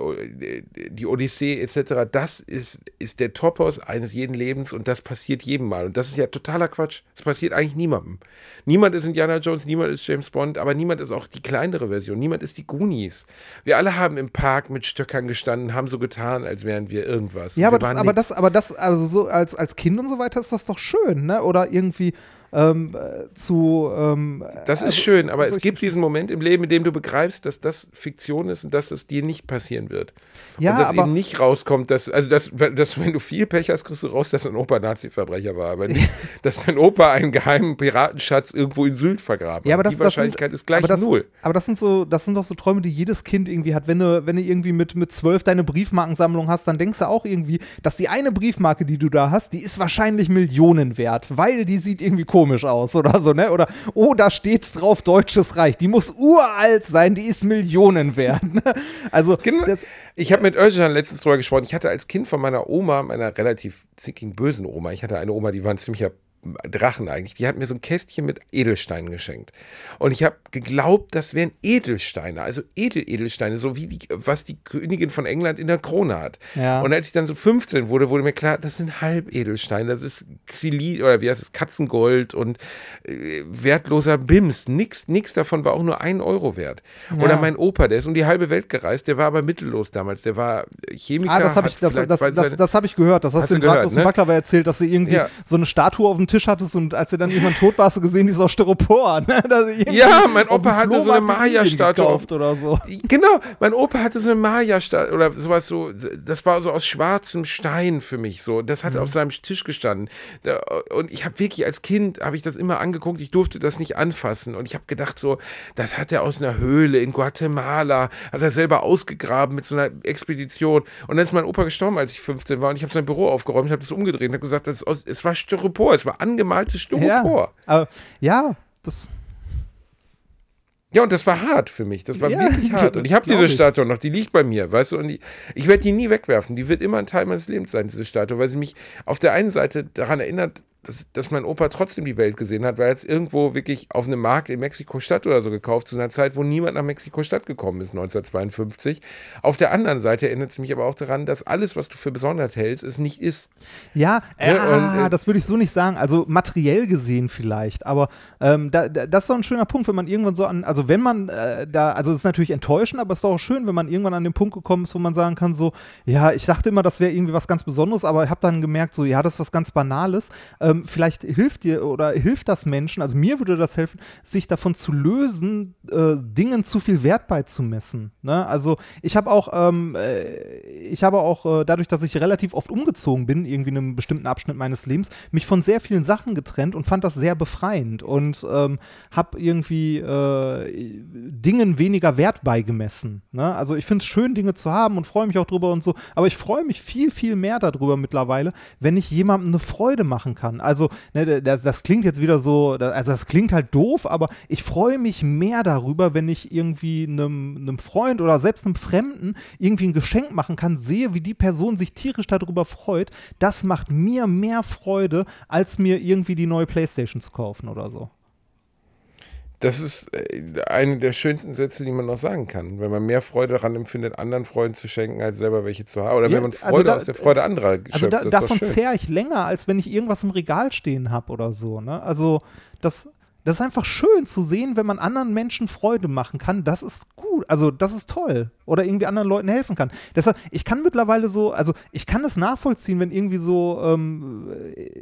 die Odyssee etc., das ist, ist der Topos eines jeden Lebens und das passiert jedem Mal. Und das ist ja totaler Quatsch. Das passiert eigentlich niemandem. Niemand ist Indiana Jones, niemand ist James Bond, aber niemand ist auch die kleinere Version. Niemand ist die Goonies. Wir alle haben im Park mit Stöckern gestanden, haben so getan, als wären wir irgendwas. Ja, aber das, aber das, aber das, also so als, als Kind und so weiter ist das doch schön, ne? Oder irgendwie ähm, äh, zu. Ähm, das ist also, schön, aber es gibt diesen Moment im Leben, in dem du begreifst, dass das Fiktion ist und dass es dir nicht passieren wird. Ja, und dass aber- eben nicht rauskommt, dass, also dass, dass, wenn du viel Pech hast, kriegst du raus, dass dein Opa Nazi-Verbrecher war, aber nicht, dass dein Opa einen geheimen Piratenschatz irgendwo in Sylt vergraben Ja, aber das, Die Wahrscheinlichkeit sind, ist gleich aber das, null. Aber das sind so, das sind doch so Träume, die jedes Kind irgendwie hat. Wenn du, wenn du irgendwie mit, mit zwölf deine Briefmarkensammlung hast, dann denkst du auch irgendwie, dass die eine Briefmarke, die du da hast, die ist wahrscheinlich Millionen wert, weil die sieht irgendwie komisch aus oder so, ne? Oder, oh, da steht drauf Deutsches Reich. Die muss uralt sein, die ist Millionen wert. Ne? Also, Genau. das, Ich habe mit Özcan letztens drüber gesprochen. Ich hatte als Kind von meiner Oma, meiner relativ zickigen, bösen Oma, ich hatte eine Oma, die war ein ziemlicher Drachen eigentlich, die hat mir so ein Kästchen mit Edelsteinen geschenkt. Und ich habe geglaubt, das wären Edelsteine, also Edel-Edelsteine, so wie die, was die Königin von England in der Krone hat. Ja. Und als ich dann so 15 wurde, wurde mir klar, das sind Halbedelsteine, das ist Xylit oder wie heißt es, Katzengold und äh, wertloser Bims. Nix, nix davon war auch nur ein Euro wert. Oder mein Opa, der ist um die halbe Welt gereist, der war aber mittellos damals, der war Chemiker. Ah, das habe ich, das, das, das, das hab ich gehört. Das hast, Hast du gerade aus dem ne? Baklava erzählt, dass du irgendwie Ja. so eine Statue auf dem Tisch hattest und als du dann irgendwann tot warst, hast du gesehen, die ist aus Styropor. Ne? Ja, mein Opa hatte so eine Maya-Statue oder so. Genau, mein Opa hatte so eine Maya-Statue oder sowas so, das war so aus schwarzem Stein für mich so. Das Mhm. hat auf seinem Tisch gestanden. Und ich habe wirklich als Kind, habe ich das immer angeguckt, ich durfte das nicht anfassen. Und ich habe gedacht so, das hat er aus einer Höhle in Guatemala, hat er selber ausgegraben mit so einer Expedition. Und dann ist mein Opa gestorben, als ich 15 war und ich habe sein Büro aufgeräumt, habe das umgedreht und habe gesagt, das ist aus, es war Styropor, es war angemaltes Styropor. Ja, aber, ja, das. Ja, und das war hart für mich. Das war Ja, wirklich hart. Und ich habe diese ich. Statue noch, die liegt bei mir, weißt du, und die, ich werde die nie wegwerfen. Die wird immer ein Teil meines Lebens sein, diese Statue, weil sie mich auf der einen Seite daran erinnert, dass, dass mein Opa trotzdem die Welt gesehen hat, weil er es irgendwo wirklich auf einem Markt in Mexiko-Stadt oder so gekauft, zu einer Zeit, wo niemand nach Mexiko-Stadt gekommen ist, 1952. Auf der anderen Seite erinnert es mich aber auch daran, dass alles, was du für besonders hältst, es nicht ist. Ja, äh, Ja, und, äh, das würde ich so nicht sagen. Also materiell gesehen vielleicht, aber ähm, da, da, das ist doch ein schöner Punkt, wenn man irgendwann so an, also wenn man äh, da, also es ist natürlich enttäuschend, aber es ist auch schön, wenn man irgendwann an den Punkt gekommen ist, wo man sagen kann, so, ja, ich dachte immer, das wäre irgendwie was ganz Besonderes, aber ich habe dann gemerkt, so, ja, das ist was ganz Banales. Ähm, vielleicht hilft dir oder hilft das Menschen, also mir würde das helfen, sich davon zu lösen, äh, Dingen zu viel Wert beizumessen. Ne? Also ich habe auch, ähm, äh, ich habe auch äh, dadurch, dass ich relativ oft umgezogen bin, irgendwie in einem bestimmten Abschnitt meines Lebens, mich von sehr vielen Sachen getrennt und fand das sehr befreiend und ähm, habe irgendwie äh, Dingen weniger Wert beigemessen. Ne? Also ich finde es schön, Dinge zu haben und freue mich auch drüber und so, aber ich freue mich viel, viel mehr darüber mittlerweile, wenn ich jemandem eine Freude machen kann. Also ne, das, das klingt jetzt wieder so, also das klingt halt doof, aber ich freue mich mehr darüber, wenn ich irgendwie einem, einem Freund oder selbst einem Fremden irgendwie ein Geschenk machen kann, sehe, wie die Person sich tierisch darüber freut. Das macht mir mehr Freude, als mir irgendwie die neue Playstation zu kaufen oder so. Das ist äh, eine der schönsten Sätze, die man noch sagen kann. Wenn man mehr Freude daran empfindet, anderen Freunden zu schenken, als selber welche zu haben. Oder Ja, wenn man also Freude da- aus der Freude anderer Also schöpft. da, ist doch davon zehre ich länger, als wenn ich irgendwas im Regal stehen habe oder so. Ne? Also das, das ist einfach schön zu sehen, wenn man anderen Menschen Freude machen kann. Das ist gut. Also das ist toll. Oder irgendwie anderen Leuten helfen kann. Deshalb, ich kann mittlerweile so, also ich kann das nachvollziehen, wenn irgendwie so, ähm,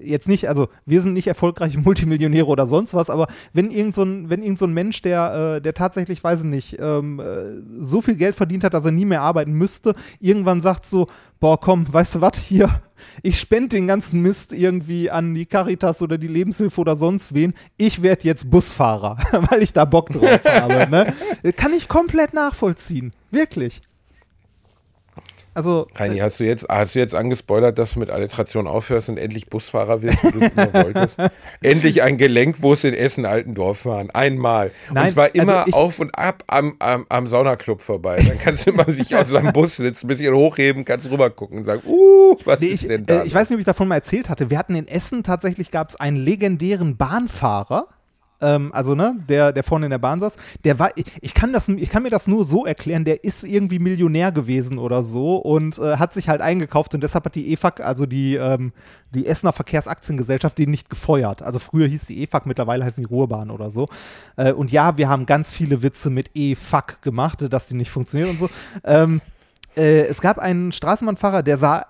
jetzt nicht, also wir sind nicht erfolgreiche Multimillionäre oder sonst was, aber wenn irgend so ein, wenn irgend so ein Mensch, der, äh, der tatsächlich, weiß ich nicht, ähm, äh, so viel Geld verdient hat, dass er nie mehr arbeiten müsste, irgendwann sagt so, boah, komm, weißt du was, hier, ich spende den ganzen Mist irgendwie an die Caritas oder die Lebenshilfe oder sonst wen. Ich werde jetzt Busfahrer, weil ich da Bock drauf habe. Ne? Kann ich komplett nachvollziehen. Wirklich. Also, Heini, hast du jetzt, hast du jetzt angespoilert, dass du mit Alliteration aufhörst und endlich Busfahrer wirst, wie du es immer wolltest? endlich ein Gelenkbus in Essen-Altendorf fahren. Einmal. Nein, und zwar immer also ich- auf und ab am, am, am Saunaclub vorbei. Dann kannst du immer sich aus seinem Bus sitzen, ein bisschen hochheben, kannst rüber gucken und sagen, uh, was nee, ist ich, denn da? äh, ich weiß nicht, ob ich davon mal erzählt hatte. Wir hatten in Essen tatsächlich gab es einen legendären Bahnfahrer. Ähm, also ne, der, der vorne in der Bahn saß, der war, ich kann, das, ich kann mir das nur so erklären, der ist irgendwie Millionär gewesen oder so und äh, hat sich halt eingekauft und deshalb hat die EFAG, also die, ähm, die Essener Verkehrsaktiengesellschaft, den nicht gefeuert. Also früher hieß die EFAG, mittlerweile heißt die Ruhrbahn oder so. Äh, und ja, wir haben ganz viele Witze mit EFAG gemacht, dass die nicht funktionieren und so. Ähm, äh, es gab einen Straßenbahnfahrer, der sah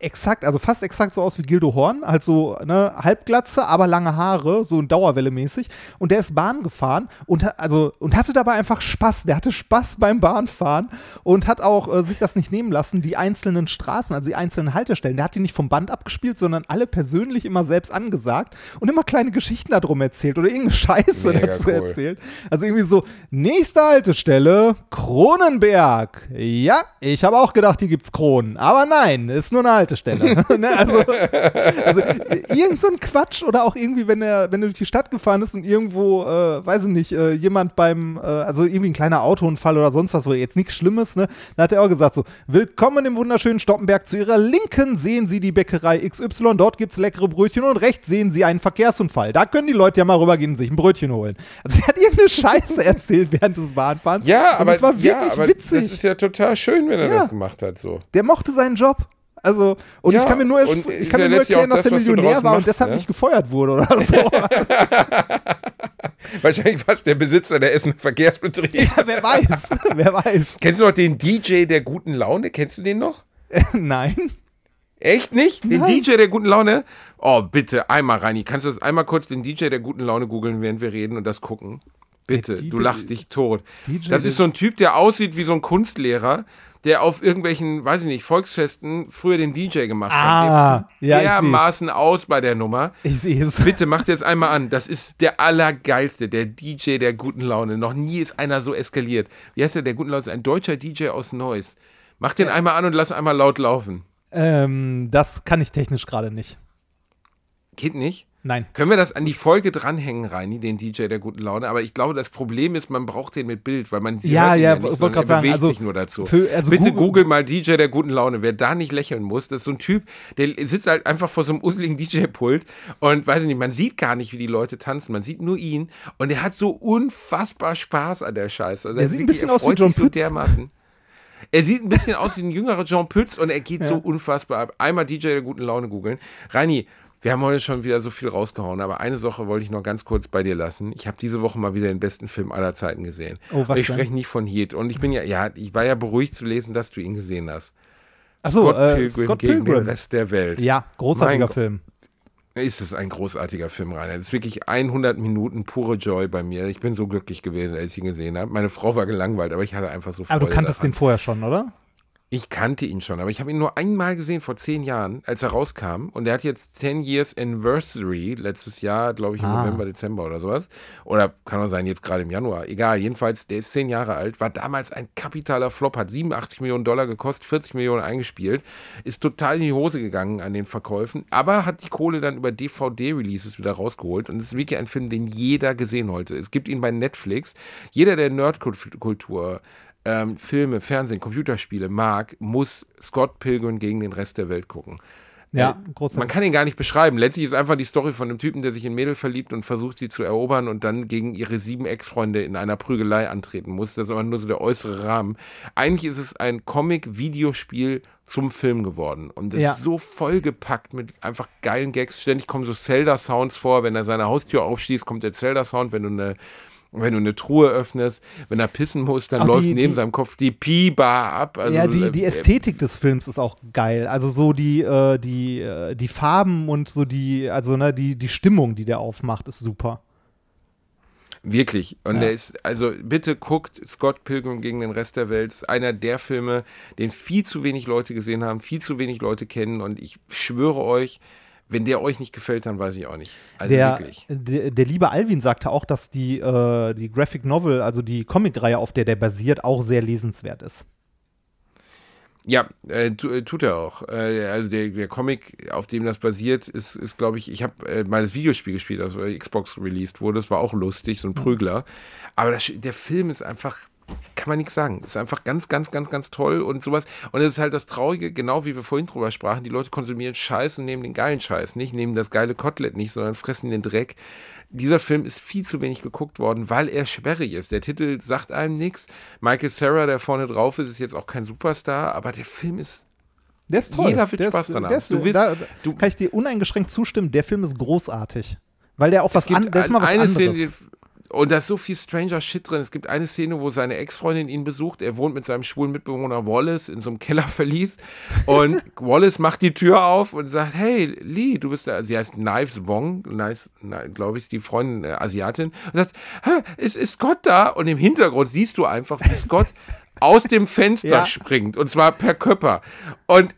exakt, also fast exakt so aus wie Gildo Horn, halt so ne, Halbglatze, aber lange Haare, so ein Dauerwelle mäßig. Und der ist Bahn gefahren und, also, und hatte dabei einfach Spaß. Der hatte Spaß beim Bahnfahren und hat auch äh, sich das nicht nehmen lassen, die einzelnen Straßen, also die einzelnen Haltestellen. Der hat die nicht vom Band abgespielt, sondern alle persönlich immer selbst angesagt und immer kleine Geschichten darum erzählt oder irgendeine Scheiße Mega dazu cool. erzählt. Also irgendwie so, nächste Haltestelle, Kronenberg. Ja, ich habe auch gedacht, hier gibt's Kronen. Aber nein, ist nur eine Haltestelle. ne? Also, also irgend so ein Quatsch oder auch irgendwie, wenn er, wenn er durch die Stadt gefahren ist und irgendwo, äh, weiß ich nicht, äh, jemand beim, äh, also irgendwie ein kleiner Autounfall oder sonst was, wo jetzt nichts Schlimmes, ne? Da hat er auch gesagt so, willkommen im wunderschönen Stoppenberg. Zu ihrer Linken sehen Sie die Bäckerei XY, dort gibt's leckere Brötchen und rechts sehen Sie einen Verkehrsunfall. Da können die Leute ja mal rübergehen und sich ein Brötchen holen. Also er hat irgendeine Scheiße erzählt während des Bahnfahrens. Ja, aber, es war wirklich ja, aber witzig. das ist ja total schön, wenn er Ja. das gemacht hat. So. der mochte seinen Job. Also, und Ja, ich kann mir nur, und ich kann mir nur erklären, auch dass das, er Millionär war und machst, deshalb ne? nicht gefeuert wurde oder so. Wahrscheinlich war es der Besitzer der Essener Verkehrsbetrieb. ja, wer weiß, wer weiß. Kennst du noch den DJ der guten Laune? Kennst du den noch? Nein. Echt nicht? Den Nein. DJ der guten Laune? Oh, bitte, einmal, Reini. Kannst du das einmal kurz den DJ der guten Laune googeln, während wir reden und das gucken? Bitte, du lachst dich tot. DJ das ist so ein Typ, der aussieht wie so ein Kunstlehrer, der auf irgendwelchen, weiß ich nicht, Volksfesten früher den DJ gemacht Ah, hat. Der ja, dermaßen aus bei der Nummer. Ich sehe es. Bitte macht jetzt einmal an. Das ist der allergeilste, der DJ der guten Laune. Noch nie ist einer so eskaliert. Wie heißt der? Der guten Laune ist ein deutscher DJ aus Neuss. Mach den einmal an und lass einmal laut laufen. Ähm, das kann ich technisch gerade nicht. Geht nicht? Nein. Können wir das an die Folge dranhängen, Reini, den DJ der guten Laune? Aber ich glaube, das Problem ist, man braucht den mit Bild, weil man sieht Ja, ihn ja, nicht, wollte er sagen, also sich nur dazu. für- also Bitte Google- google mal DJ der guten Laune. Wer da nicht lächeln muss, das ist so ein Typ, der sitzt halt einfach vor so einem useligen DJ-Pult und weiß ich nicht, man sieht gar nicht, wie die Leute tanzen, man sieht nur ihn und er hat so unfassbar Spaß an der Scheiße. Also Der sieht ein bisschen er aus wie John sich so Pütz. dermaßen. Er sieht ein bisschen aus wie ein jüngerer John Pütz und er geht so unfassbar ab. Einmal DJ der guten Laune googeln. Reini, wir haben heute schon wieder so viel rausgehauen, aber eine Sache wollte ich noch ganz kurz bei dir lassen. Ich habe diese Woche mal wieder den besten Film aller Zeiten gesehen. Oh, was ich denn? spreche nicht von Heat und ich bin ja, ja, ich war ja beruhigt zu lesen, dass du ihn gesehen hast. Achso, Scott äh, Pilgrim Scott gegen den Pilgrim. Rest der Welt. Ja, großartiger Mein. Film. Ist es ein großartiger Film, Rainer. Das ist wirklich 100 Minuten pure Joy bei mir. Ich bin so glücklich gewesen, als ich ihn gesehen habe. Meine Frau war gelangweilt, aber ich hatte einfach so Freude Aber du kanntest daran. den vorher schon, oder? Ich kannte ihn schon, aber ich habe ihn nur einmal gesehen vor zehn Jahren, als er rauskam. Und er hat jetzt 10 Years Anniversary letztes Jahr, glaube ich, im Ah. November, Dezember oder sowas. Oder kann auch sein, jetzt gerade im Januar. Egal, jedenfalls, der ist zehn Jahre alt, war damals ein kapitaler Flop, hat 87 Millionen Dollar gekostet, 40 Millionen eingespielt, ist total in die Hose gegangen an den Verkäufen, aber hat die Kohle dann über DVD-Releases wieder rausgeholt. Und es ist wirklich ein Film, den jeder gesehen wollte. Es gibt ihn bei Netflix. Jeder, der Nerdkultur ähm, Filme, Fernsehen, Computerspiele mag, muss Scott Pilgrim gegen den Rest der Welt gucken. Ja, Äh, großartig. Man kann ihn gar nicht beschreiben. Letztlich ist einfach die Story von einem Typen, der sich in Mädel verliebt und versucht, sie zu erobern und dann gegen ihre sieben Ex-Freunde in einer Prügelei antreten muss. Das ist aber nur so der äußere Rahmen. Eigentlich ist es ein Comic-Videospiel zum Film geworden. Und es Ja. ist so vollgepackt mit einfach geilen Gags. Ständig kommen so Zelda-Sounds vor. Wenn er seine Haustür aufschließt, kommt der Zelda-Sound. Wenn du eine wenn du eine Truhe öffnest, wenn er pissen muss, dann Auch läuft die- neben die- seinem Kopf die Pi-Bar ab. Also, ja, die, die äh, Ästhetik des Films ist auch geil. Also so die, äh, die, äh, die Farben und so die, also ne, die, die Stimmung, die der aufmacht, ist super. Wirklich. Und Ja. der ist, also bitte guckt Scott Pilgrim gegen den Rest der Welt. Ist einer der Filme, den viel zu wenig Leute gesehen haben, viel zu wenig Leute kennen. Und ich schwöre euch, wenn der euch nicht gefällt, dann weiß ich auch nicht. Also der, wirklich. der, der liebe Alvin sagte auch, dass die, äh, die Graphic Novel, also die Comicreihe, auf der der basiert, auch sehr lesenswert ist. Ja, äh, äh, tut er auch. Äh, also der, der Comic, auf dem das basiert, ist, ist glaube ich, ich habe äh, mal das Videospiel gespielt, das bei Xbox released wurde. Das war auch lustig, so ein Prügler. Aber das, der Film ist einfach kann man nichts sagen. Ist einfach ganz, ganz, ganz, ganz toll und sowas. Und es ist halt das Traurige, genau wie wir vorhin drüber sprachen, die Leute konsumieren Scheiß und nehmen den geilen Scheiß nicht, nehmen das geile Kotelett nicht, sondern fressen den Dreck. Dieser Film ist viel zu wenig geguckt worden, weil er sperrig ist. Der Titel sagt einem nichts. Michael Sarah, der vorne drauf ist, ist jetzt auch kein Superstar, aber der Film ist Der ist toll. Jeder wird der Spaß ist, dran haben. ist, Du willst- da, du- kann ich dir uneingeschränkt zustimmen, der Film ist großartig. Weil der auch was Es gibt an, der ist mal was anderes. Szene, und da ist so viel Stranger Shit drin. Es gibt eine Szene, wo seine Ex-Freundin ihn besucht. Er wohnt mit seinem schwulen Mitbewohner Wallace in so einem Kellerverlies. Und Wallace macht die Tür auf und sagt: Hey, Lee, du bist da. Sie heißt Knives Wong, Knives, glaube ich, die Freundin, äh, Asiatin. Und sagt: "Hä, ist, ist Scott da? Und im Hintergrund siehst du einfach, wie Scott aus dem Fenster Ja. springt. Und zwar per Körper. Und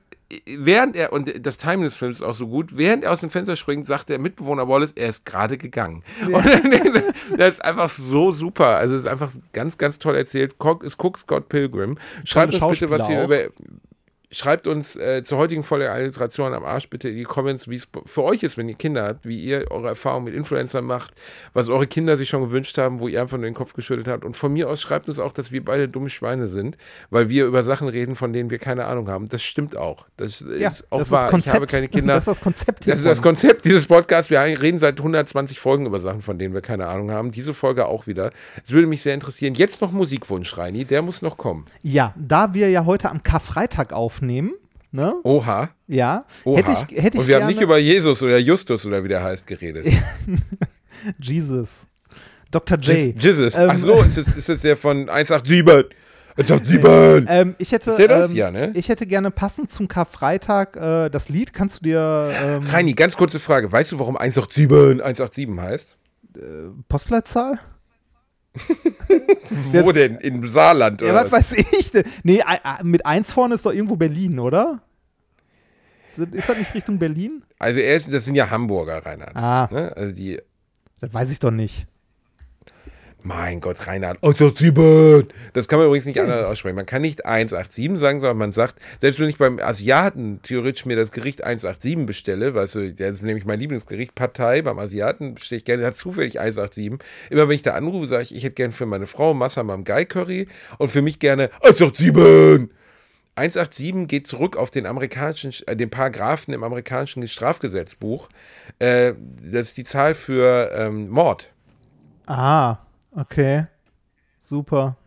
während er, und das Timing des Films ist auch so gut, während er aus dem Fenster springt, sagt der Mitbewohner Wallace, er ist gerade gegangen. Und das ist einfach so super. Also es ist einfach ganz, ganz toll erzählt. Cook- Es guckt Scott Pilgrim. Schreibt uns bitte, was ihr über. Schreibt uns äh, zur heutigen Folge Alliteration am Arsch bitte in die Comments, wie es für euch ist, wenn ihr Kinder habt, wie ihr eure Erfahrungen mit Influencern macht, was eure Kinder sich schon gewünscht haben, wo ihr einfach nur den Kopf geschüttelt habt. Und von mir aus schreibt uns auch, dass wir beide dumme Schweine sind, weil wir über Sachen reden, von denen wir keine Ahnung haben. Das stimmt auch. Das ja, ist auch das wahr. ist Konzept, ich habe keine Kinder. Das ist das Konzept Das ist das Konzept dieses Podcasts. Wir reden seit 120 Folgen über Sachen, von denen wir keine Ahnung haben. Diese Folge auch wieder. Es würde mich sehr interessieren. Jetzt noch Musikwunsch, Reini. Der muss noch kommen. Ja, da wir ja heute am Karfreitag aufnehmen, ne? Oha. Ja, Oha. hätte ich, hätte ich Und wir gerne, haben nicht über Jesus oder Justus oder wie der heißt geredet. Jesus. Dr. J. Jesus. Ähm, Ach so, ist es, ist der von 187? 187. Ähm, ich hätte, Ist der das? ähm, Ja, ne? ich hätte gerne passend zum Karfreitag äh, das Lied. Kannst du dir ähm, Reini, ganz kurze Frage. Weißt du, warum 187 187 heißt? Postleitzahl? Wo denn? Im Saarland Ja, oder was weiß ich denn? Nee, mit eins vorne ist doch irgendwo Berlin, oder? Ist ist das nicht Richtung Berlin? Also er ist, das sind ja Hamburger, Reinhard. Ah. Ne? Also die, Das weiß ich doch nicht. Mein Gott, Reinhard, 187. Das kann man übrigens nicht anders aussprechen. Man kann nicht 187 sagen, sondern man sagt, selbst wenn ich beim Asiaten theoretisch mir das Gericht 187 bestelle, weißt du, das ist nämlich mein Lieblingsgericht, Partei, beim Asiaten bestelle ich gerne, zufällig 187. Immer wenn ich da anrufe, sage ich, ich hätte gerne für meine Frau Massamam Gai Curry und für mich gerne 187. 187 geht zurück auf den amerikanischen, äh, den Paragraphen im amerikanischen Strafgesetzbuch. Äh, das ist die Zahl für ähm, Mord. Ah, okay. Super.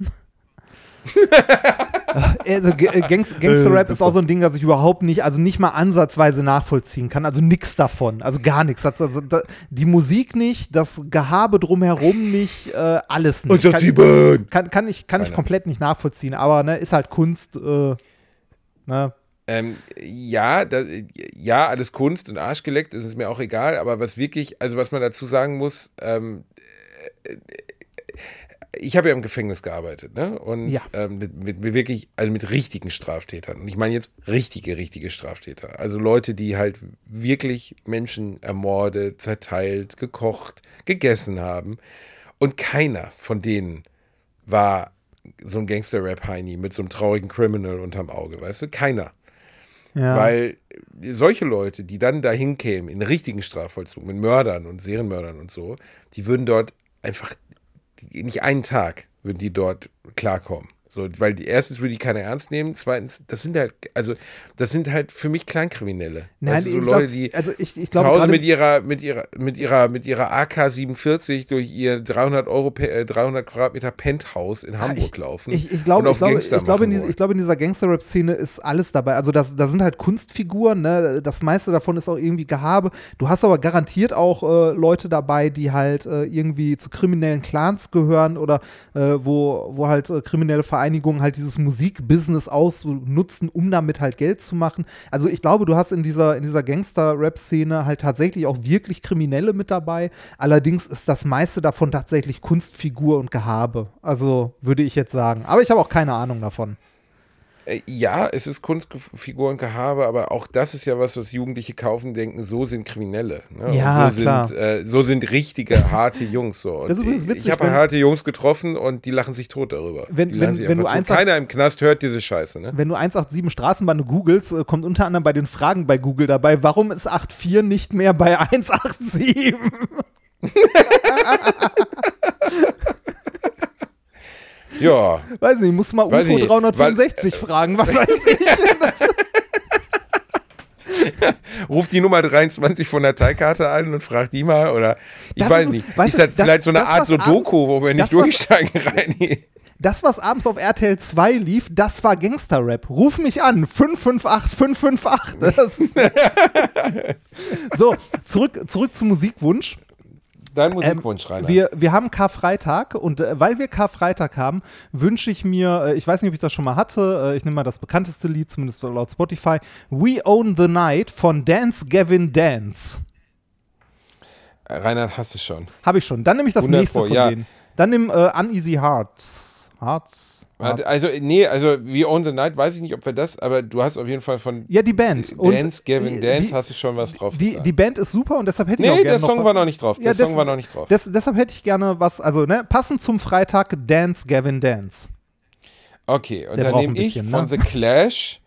also, äh, Gangs Gangster-Rap ist auch so ein Ding, das ich überhaupt nicht, also nicht mal ansatzweise nachvollziehen kann. Also nichts davon. Also gar nichts. Das- Also, da, die Musik nicht, das Gehabe drumherum nicht, äh, alles nicht. Kann, 187. kann, kann ich, kann ich komplett nicht nachvollziehen. Aber ne, ist halt Kunst. Äh, ne? Ähm, ja, da, ja, alles Kunst und Arschgeleckt, das ist mir auch egal, aber was wirklich, also was man dazu sagen muss, ähm, äh, ich habe ja im Gefängnis gearbeitet, ne? Und Ja. ähm, mit, mit, wirklich, also mit richtigen Straftätern. Und ich meine jetzt richtige, richtige Straftäter. Also Leute, die halt wirklich Menschen ermordet, zerteilt, gekocht, gegessen haben. Und keiner von denen war so ein Gangster-Rap-Heini mit so einem traurigen Criminal unterm Auge, weißt du? Keiner. Ja. Weil solche Leute, die dann dahin kämen, in richtigen Strafvollzug, mit Mördern und Serienmördern und so, die würden dort einfach, nicht einen Tag würden die dort klarkommen. So, weil die, erstens würde ich keiner ernst nehmen, zweitens, das sind halt, also, das sind halt für mich Kleinkriminelle. Nein, du, so ich Leute, glaub- die also ich, ich zu glaube Hause mit ihrer, mit ihrer, mit ihrer, mit ihrer AK-47 durch ihr 300 Euro, äh, 300 Quadratmeter Penthouse in Hamburg ich, laufen. Ich, ich, glaube, ich, glaube, Gangster ich, glaube, in diese, ich glaube, in dieser Gangster-Rap-Szene ist alles dabei. Also das, da sind halt Kunstfiguren, ne? das meiste davon ist auch irgendwie Gehabe. Du hast aber garantiert auch äh, Leute dabei, die halt äh, irgendwie zu kriminellen Clans gehören oder äh, wo, wo halt äh, kriminelle Vereinigungen halt dieses Musikbusiness ausnutzen, um damit halt Geld zu machen. Also ich glaube, du hast in dieser, in dieser Gangster-Rap-Szene halt tatsächlich auch wirklich Kriminelle mit dabei. Allerdings ist das meiste davon tatsächlich Kunstfigur und Gehabe. Also würde ich jetzt sagen. Aber ich habe auch keine Ahnung davon. Äh, Ja, es ist Kunstfigur und Gehabe, aber auch das ist ja was, was Jugendliche kaufen, denken, so sind Kriminelle. Ne? Ja, so klar. Sind, äh, so sind richtige, harte Jungs. So. Und Das ist übrigens ich witzig, ich habe harte Jungs getroffen und die lachen sich tot darüber. Wenn- wenn- wenn du eins- Keiner im Knast hört diese Scheiße. Ne? Wenn du 187 Straßenbahn googelst, äh, kommt unter anderem bei den Fragen bei Google dabei, warum ist 84 nicht mehr bei 187? Ja. Weiß nicht, muss mal Weiß UFO nicht, 365 fragen, was weiß ich. Ruf die Nummer 23 von der Teilkarte an und frag die mal. Oder ich Das weiß ist- nicht. weißt ist das, das- vielleicht so eine das, Art Sudoku, abends- wo wir nicht durchsteigen rein? Das, was abends auf RTL 2 lief, das war Gangster-Rap. Ruf mich an, 558 558. Das so, zurück, zurück zum Musikwunsch. Dein Ähm, Musikwunsch, Rainer. wir, wir haben Karfreitag und äh, weil wir Karfreitag haben, wünsche ich mir, äh, ich weiß nicht, ob ich das schon mal hatte, äh, ich nehme mal das bekannteste Lied, zumindest laut Spotify, We Own the Night von Dance Gavin Dance. Reinhard hast du schon. Habe ich schon. Dann nehme ich das 100 nächste von ja. denen. Dann nimm äh, Uneasy Hearts. Hearts. Hearts. Also, nee, also We Own the Night, weiß ich nicht, ob wir das, aber du hast auf jeden Fall von Ja, die Band. Und Dance, Gavin die- Dance, die- hast du schon was drauf Die, die Band ist super und deshalb hätte ich Nee, auch gerne der noch Song was. war noch nicht drauf. Der das- Song war noch nicht drauf. Das, deshalb hätte ich gerne was, also ne, passend zum Freitag Dance Gavin Dance. Okay, und Der dann nehme ein ich bisschen, von ne? The Clash.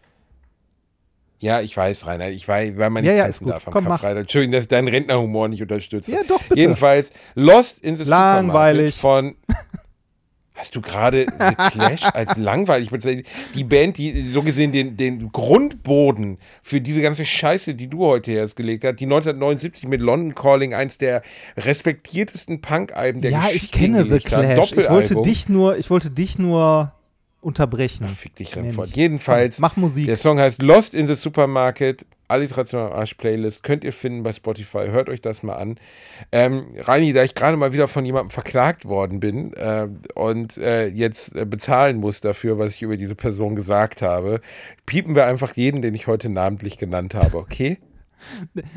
Ja, ich weiß, Rainer, ich weiß, weil man nicht Ja, ja, tanzen darf am Komm. Karfreitag. Entschuldigung, dass ich deinen Rentnerhumor nicht unterstütze. Ja, doch, bitte. Jedenfalls, Lost in the Langweilig. Supermarket von... Hast du gerade The Clash als langweilig bezeichnet? Die Band, die so gesehen den, den Grundboden für diese ganze Scheiße, die du heute erst gelegt hast, die 1979 mit London Calling eins der respektiertesten Punk-Alben der ja, Geschichte ich kenne The. Clash. Ich wollte dich nur, ich wollte dich nur unterbrechen. Fick dich, Remford. Jedenfalls, mach Musik. der Song heißt Lost in the Supermarket, Alliteration am Arsch Playlist, könnt ihr finden bei Spotify, hört euch das mal an. Ähm, Reini, da ich gerade mal wieder von jemandem verklagt worden bin äh, und äh, jetzt äh, bezahlen muss dafür, was ich über diese Person gesagt habe, piepen wir einfach jeden, den ich heute namentlich genannt habe, okay?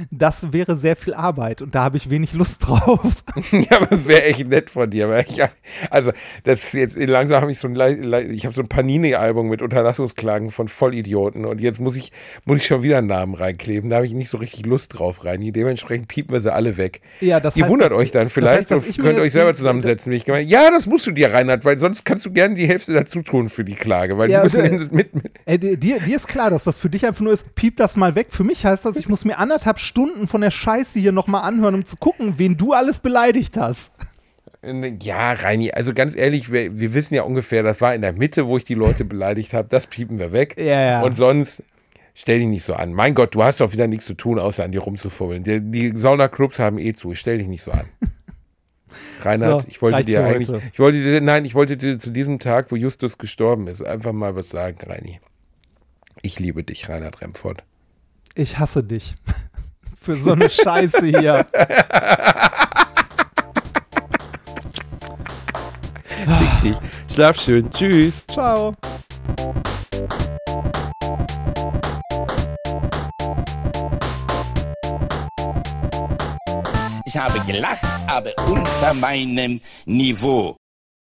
Das wäre sehr viel Arbeit und da habe ich wenig Lust drauf. ja, aber das wäre echt nett von dir. Weil ich also, das jetzt langsam habe ich so ein, ich habe so ein Panini-Album mit Unterlassungsklagen von Vollidioten und jetzt muss ich, muss ich schon wieder einen Namen reinkleben. Da habe ich nicht so richtig Lust drauf, Reini. Dementsprechend piepen wir sie alle weg. Ja, das Ihr heißt, wundert euch dann das vielleicht heißt, dass ich und könnt euch selber zusammensetzen, wie ich gemeint Ja, das musst du dir, Reinhard, weil sonst kannst du gerne die Hälfte dazu tun für die Klage, weil Ja, du bist aber- mit, mit, Ey, dir, dir ist klar, dass das für dich einfach nur ist, piep das mal weg. Für mich heißt das, ich muss mir anderthalb Stunden von der Scheiße hier nochmal anhören, um zu gucken, wen du alles beleidigt hast. Ja, Reini, also ganz ehrlich, wir, wir wissen ja ungefähr, das war in der Mitte, wo ich die Leute beleidigt habe. Das piepen wir weg. Ja, ja. Und sonst, stell dich nicht so an. Mein Gott, du hast doch wieder nichts zu tun, außer an dir rumzufummeln. Die, die Sauna-Clubs haben eh zu. Stell dich nicht so an. Reinhard, So, ich wollte dir eigentlich, heute. ich wollte dir, nein, ich wollte dir zu diesem Tag, wo Justus gestorben ist, einfach mal was sagen, Reini. Ich liebe dich, Reinhard Remford. Ich hasse dich. Für so eine Scheiße hier. Fick dich. Schlaf schön. Tschüss. Ciao. Ich habe gelacht, aber unter meinem Niveau.